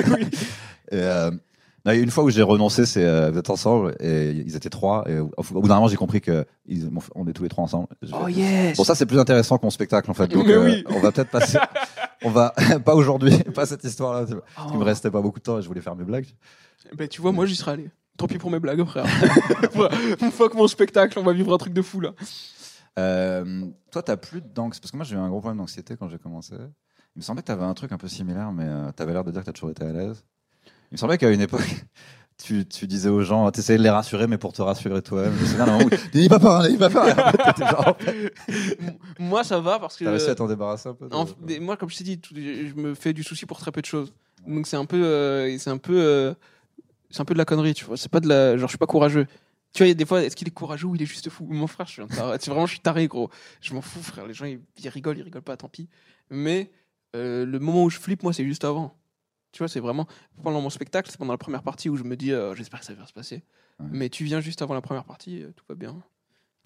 Et, euh, non, une fois où j'ai renoncé, c'est euh, vous êtes ensemble, et ils étaient trois, et au, au bout d'un moment, j'ai compris que ils, on est tous les trois ensemble. Je- Oh yes. Bon, ça, c'est plus intéressant que mon spectacle, en fait. Donc, euh, oui. on va peut-être passer. on va, pas aujourd'hui, pas cette histoire-là. Oh. Parce qu'il me restait pas beaucoup de temps et je voulais faire mes blagues. Ben, tu vois, moi j'y serais allé. Tant pis pour mes blagues, frère. Fuck mon spectacle, on va vivre un truc de fou là. Euh, toi, t'as plus d'anxiété. Parce que moi, j'ai eu un gros problème d'anxiété quand j'ai commencé. Il me semblait que t'avais un truc un peu similaire, mais euh, t'avais l'air de dire que t'as toujours été à l'aise. Il me semblait qu'à une époque, tu, tu disais aux gens, t'essayais de les rassurer, mais pour te rassurer toi-même. Où, n'ayez pas peur, n'ayez pas genre, Moi ça va parce que. T'as réussi à t'en débarrasser un peu. de- En moi, comme je t'ai dit, tout- je me fais du souci pour très peu de choses. Donc c'est un peu, euh, c'est un peu, euh, c'est un peu de la connerie, tu vois. C'est pas de la, genre je suis pas courageux. Tu vois, il y a des fois, est-ce qu'il est courageux ou il est juste fou? Mon frère, je suis un taré. C'est vraiment, je suis taré, gros. Je m'en fous, frère. Les gens, ils, ils rigolent, ils rigolent pas, tant pis. Mais euh, le moment où je flippe, moi, c'est juste avant. Tu vois, c'est vraiment pendant mon spectacle, c'est pendant la première partie où je me dis, euh, j'espère que ça va se passer. Ouais. Mais tu viens juste avant la première partie, euh, tout va bien.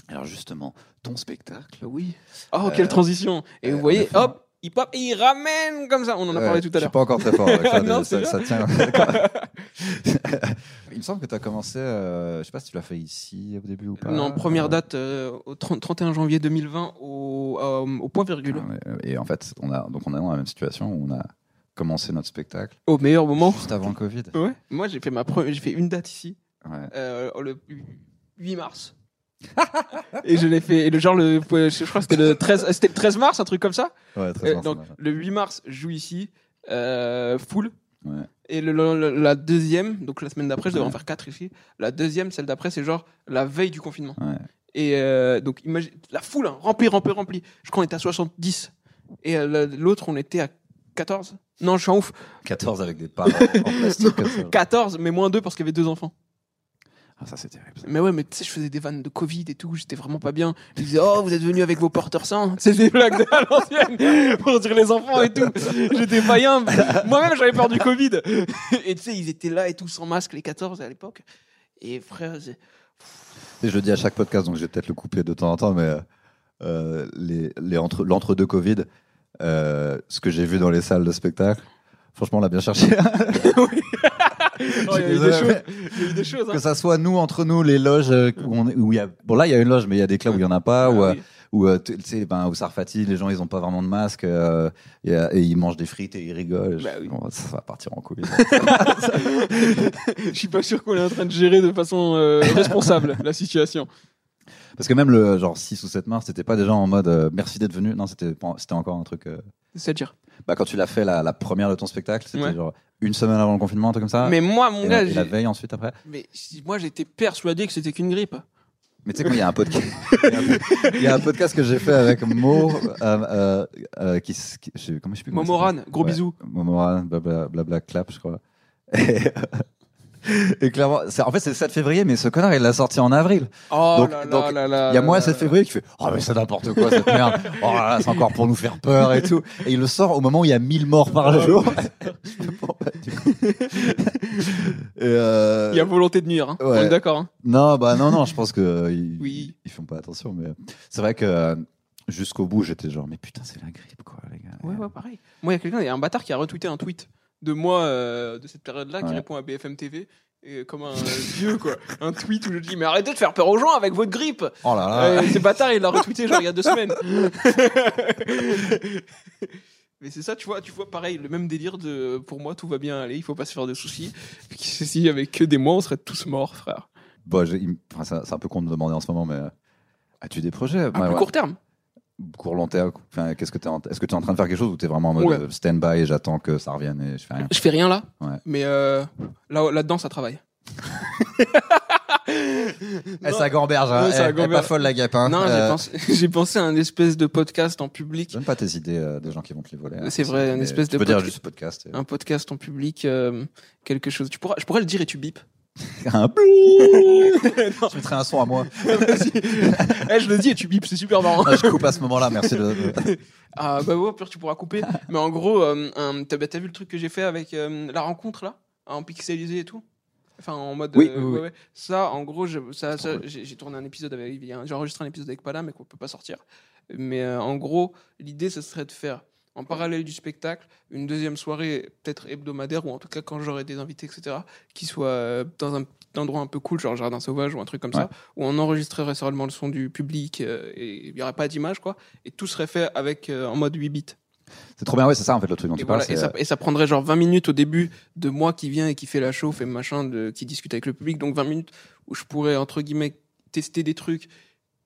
Alors, justement, ton spectacle. Oui. Oh, quelle Euh, transition Et vous voyez, hop, il pop et il ramène comme ça. On en a Ouais, parlé tout Je à suis l'heure. pas encore très fort avec ça. Non, ça, ça tient. Il me semble que tu as commencé, euh, je sais pas si tu l'as fait ici au début ou pas. Non, première date euh, au 30 31 janvier 2020 au, euh, au point virgule. ah, Et en fait, on a, donc on est dans la même situation où on a commencé notre spectacle Au meilleur moment. juste avant le Covid. Ouais. Moi, j'ai fait ma première, j'ai fait une date ici, Ouais. euh, le 8 mars. et je l'ai fait, et le genre, le, je crois que c'était le 13, c'était le 13 mars, un truc comme ça. Ouais, très Euh, bien, donc, le 8 mars, je joue ici, euh, full. Ouais. Et le, le- la deuxième, donc la semaine d'après, je devais en faire quatre ici. La deuxième, celle d'après, c'est genre la veille du confinement. Et euh, donc, imagine, la foule, hein, remplie, remplie, remplie. Je crois qu'on était à 70. Et euh, la- l'autre, on était à 14. Non, je suis en ouf. 14 avec des parts en plastique comme ça. 14, mais moins 2 parce qu'il y avait deux enfants. Ah, ça c'est terrible. ça. Mais ouais, mais tu sais, je faisais des vannes de Covid et tout, j'étais vraiment pas bien. Je disais, oh, vous êtes venus avec vos porteurs sains. C'est des blagues de à l'ancienne pour dire les enfants et tout. J'étais païen. Moi-même, j'avais peur du Covid. Et tu sais, ils étaient là et tout sans masque, les 14 à l'époque. Et frère, c'est- Et je le dis à chaque podcast, donc je vais peut-être le couper de temps en temps, mais euh, euh, les, les entre, l'entre-deux Covid, euh, ce que j'ai vu dans les salles de spectacle, franchement, on l'a bien cherché. Oh, il y a eu des choses. mais- Il y a eu des choses. hein. que ça soit nous, entre nous, les loges, euh, où, on est- où il y a, bon là, il y a une loge, mais il y a des clubs où il y en a pas, Ah où, euh, oui. où tu sais, ben, au Sarfati, les gens, ils ont pas vraiment de masque, euh, et, et ils mangent des frites et ils rigolent. Bah oui. Bon, ça, ça va partir en couille. Je suis pas sûr qu'on est en train de gérer de façon euh, responsable la situation. Parce que même le genre 6 ou 7 mars, c'était pas déjà en mode euh, merci d'être venu. Non, c'était encore un truc. euh, C'est-à-dire. Bah, quand tu l'as fait la, la première de ton spectacle, c'était Ouais. genre une semaine avant le confinement, un truc comme ça. Mais moi, mon et, gars, la, et la veille ensuite après. mais si- moi j'étais persuadé que c'était qu'une grippe. Mais tu sais quoi, il y a un podcast. il y a un- podcast que j'ai fait avec Mo, euh, euh, euh, qui, s- qui- je sais, comment je sais plus. Momoran, gros Ouais, bisous. Momoran, blabla, blabla clap, je crois. Et, et clairement, en fait, c'est le 7 février, mais ce connard, il l'a sorti en avril. Oh Donc- là là donc, là là Il y a moi, là 7 là. février, qui fait Oh, mais c'est n'importe quoi cette merde. Oh là là, c'est encore pour nous faire peur et tout. Et il le sort au moment où il y a 1000 morts par jour. Bon, bah, du coup. Et, euh, Il y a volonté de nuire, hein. on ouais. est d'accord. Hein. Non, bah non, non, je pense que ils, Oui. ils font pas attention. Mais c'est vrai que euh, jusqu'au bout, j'étais genre Mais putain, c'est la grippe, quoi, les gars. Ouais, ouais, pareil. Moi, il y a quelqu'un, il y a un bâtard qui a retweeté un tweet de moi euh, de cette période-là qui répond à BFM TV. Et comme un vieux, quoi. Un tweet où je dis Mais arrêtez de faire peur aux gens avec votre grippe Oh là là. Euh, Ce bâtard, il l'a retweeté genre il y a deux semaines. Mais c'est ça, tu vois, tu vois, pareil, le même délire de pour moi tout va bien aller, il faut pas se faire de soucis. S'il y avait que des mois, on serait tous morts, frère. Bon, il me- enfin, c'est un peu con de me demander en ce moment, mais euh, as-tu des projets? À Ouais, plus ouais. court terme. Court long terme enfin, qu'est-ce que t'es en- Est-ce que tu es en train de faire quelque chose ou tu es vraiment en mode Ouais. euh, stand-by et j'attends que ça revienne et je fais rien? Je fais rien là, Ouais. mais euh, là, là-dedans, ça travaille. Eh, ça gamberge, hein. Ouais, Eh, elle est gamberge. pas folle la guêpe. Hein. Non, j'ai Euh, pensé, j'ai pensé à un espèce de podcast en public. Donne pas tes idées euh, des gens qui vont te les voler. hein. C'est vrai, une Mais espèce tu de peux dire podcast- juste podcast. et- Un podcast en public, euh, quelque chose. Tu pourras, je pourrais le dire et tu bipes. Un Tu mettrais un son à moi. Eh, je le dis et tu bipes, c'est super marrant. Ah, je coupe à ce moment-là, merci de. Ah bah ouais, pire tu pourras couper. Mais en gros, euh, t'as bah, t'as vu le truc que j'ai fait avec euh, la rencontre là, en pixelisé et tout? Enfin en mode. Oui, euh, oui, oui. ouais. Ça, en gros, ça, ça, j'ai tourné un épisode avec, j'ai enregistré un épisode avec Palam mais qu'on peut pas sortir. Mais en gros, l'idée, ce serait de faire en parallèle du spectacle une deuxième soirée, peut-être hebdomadaire ou en tout cas quand j'aurai des invités, etc., qui soit euh, dans un petit endroit un peu cool, genre jardin sauvage ou un truc comme Ouais. ça, où on enregistrerait seulement le son du public euh, et il y aurait pas d'image quoi, et tout serait fait avec euh, en mode 8 bits. C'est trop bien, ouais, c'est ça en fait le truc dont Et, tu voilà, parles. et, ça, et ça prendrait genre 20 minutes au début de moi qui vient et qui fait la chauffe et machin, de, qui discute avec le public. Donc 20 minutes où je pourrais, entre guillemets, tester des trucs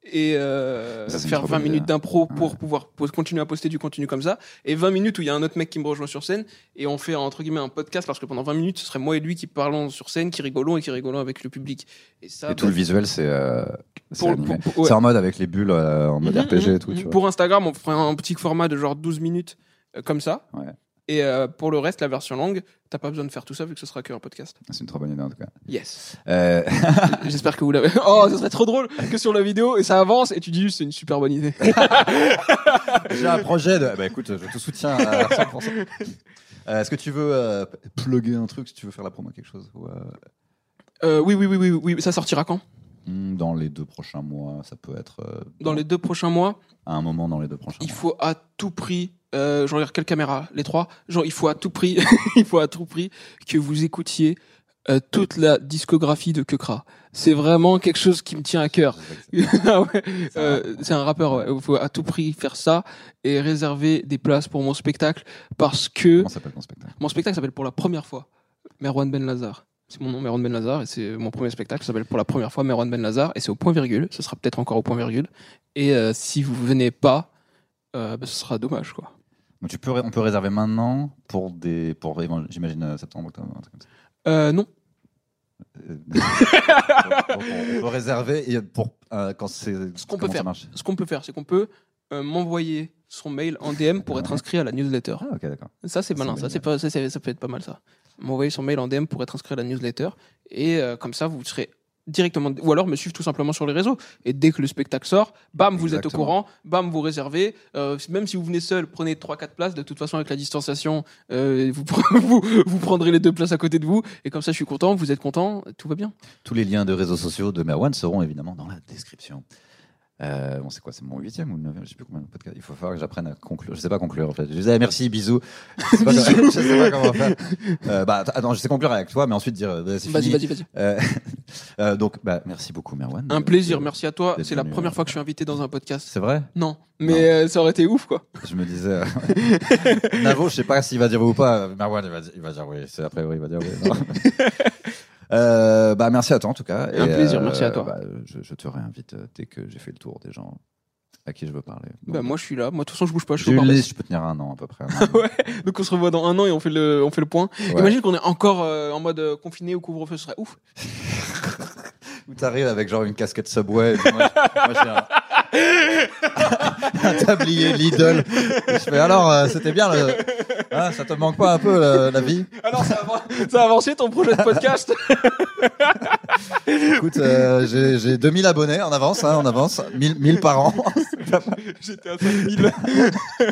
et euh, Ça, faire trop 20 bonne idée, minutes hein. d'impro pour Ouais. pouvoir continuer à poster du contenu comme ça. Et 20 minutes où il y a un autre mec qui me rejoint sur scène et on fait, entre guillemets, un podcast parce que pendant 20 minutes, ce serait moi et lui qui parlons sur scène, qui rigolons et qui rigolons avec le public. Et ça, Et tout le visuel, c'est. euh, c'est ouais. En mode avec les bulles euh, en mode Mhm, RPG et mhm, tout. mhm. Tu vois. Pour Instagram, on ferait un petit format de genre 12 minutes comme ça. Ouais. Et euh, pour le reste, la version longue, t'as pas besoin de faire tout ça vu que ce sera qu'un podcast. C'est une trop bonne idée en tout cas. Yes. Euh, J'espère que vous l'avez. Oh, ça serait trop drôle que sur la vidéo et ça avance et tu dis juste c'est une super bonne idée. J'ai un projet de. Bah écoute, je te soutiens à 100%. Euh, Est-ce que tu veux plugger un truc si tu veux faire la promo quelque chose ou, oui, oui, oui, oui, oui. Ça sortira quand? Dans les deux prochains mois, ça peut être. euh, Dans les deux prochains mois, À un moment dans les deux prochains il mois. faut à tout prix. Euh, regarde quelle caméra Les trois. Genre, il faut à tout prix, il faut à tout prix que vous écoutiez euh, toute la discographie de Kekra. C'est vraiment quelque chose qui me tient à cœur. Ah ouais, euh, c'est un rappeur. ouais. Il faut à tout prix faire ça et réserver des places pour mon spectacle parce que Comment s'appelle ton spectacle? mon spectacle s'appelle pour la première fois Merwan Ben Lazar. C'est mon nom, Merwan Ben Lazar, et c'est mon premier spectacle. Ça s'appelle pour la première fois Merwan Ben Lazar, et c'est au point virgule. Ce sera peut-être encore au point virgule. Et euh, si vous venez pas, euh, bah, ce sera dommage, quoi. Donc, tu peux, on peut réserver maintenant pour des, pour j'imagine euh, septembre, octobre, un truc comme ça. Euh, non. On, peut réserver et pour quand c'est. Ce qu'on peut faire. Ce qu'on peut faire, c'est qu'on peut m'envoyer son mail en DM pour être inscrit à la newsletter. Ah ok d'accord. Ça, c'est malin. Ça, c'est pas, ça, ça peut être pas mal, ça. M'envoyer son mail en DM pour être inscrit à la newsletter. Et euh, comme ça, vous serez directement. Ou alors me suivre tout simplement sur les réseaux. Et dès que le spectacle sort, bam, vous êtes au courant. Bam, vous réservez. Euh, même si vous venez seul, prenez 3-4 places. De toute façon, avec la distanciation, euh, vous, vous, vous prendrez les deux places à côté de vous. Et comme ça, je suis content. Vous êtes content. Tout va bien. Tous les liens de réseaux sociaux de Merwan seront évidemment dans la description. Euh, bon, c'est quoi C'est mon huitième ou neuvième Je sais plus combien de podcasts. Il faut falloir que j'apprenne à conclure. Je sais pas conclure en fait. Je disais ah, merci, bisous. Je sais pas, je sais pas comment faire. Euh, bah att- attends, je sais conclure avec toi, mais ensuite dire euh, c'est Vas-y, fini. vas-y, vas-y. Euh, euh, donc, bah, merci beaucoup, Merwan. Un Euh, plaisir. de- Merci à toi. C'est la première fois que je suis invité dans un podcast. C'est vrai? Non. Mais euh, ça aurait été ouf, quoi. Je me disais. euh, Navo, je sais pas s'il va dire oui ou pas. Merwan, il va dire, il va dire oui. C'est après, oui, il va dire oui. Euh, bah merci à toi en tout cas. Un Et, plaisir, merci à toi. bah, je, je te réinvite euh, dès que j'ai fait le tour des gens à qui je veux parler. Donc, Bah, moi, je suis là. Moi, de toute façon, je bouge pas. Je suis une liste, je peux tenir un an à peu près. ouais. Donc on se revoit dans un an et on fait le, on fait le point. Ouais. Imagine qu'on est encore euh, en mode euh, confiné au couvre-feu, ce serait ouf. Où t'arrives avec genre une casquette Subway. moi, moi, j'ai un... un tablier Lidl. Et je fais alors, euh, c'était bien. Le... Hein, ça te manque pas un peu la, la vie? Alors ça, a- ça a avancé ton projet de podcast? Écoute, euh, j'ai j'ai 2000 abonnés en avance, hein, en avance, 1000, 1000 par an. J'étais à 5000. Euh,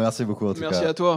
merci beaucoup en tout Merci cas. à toi.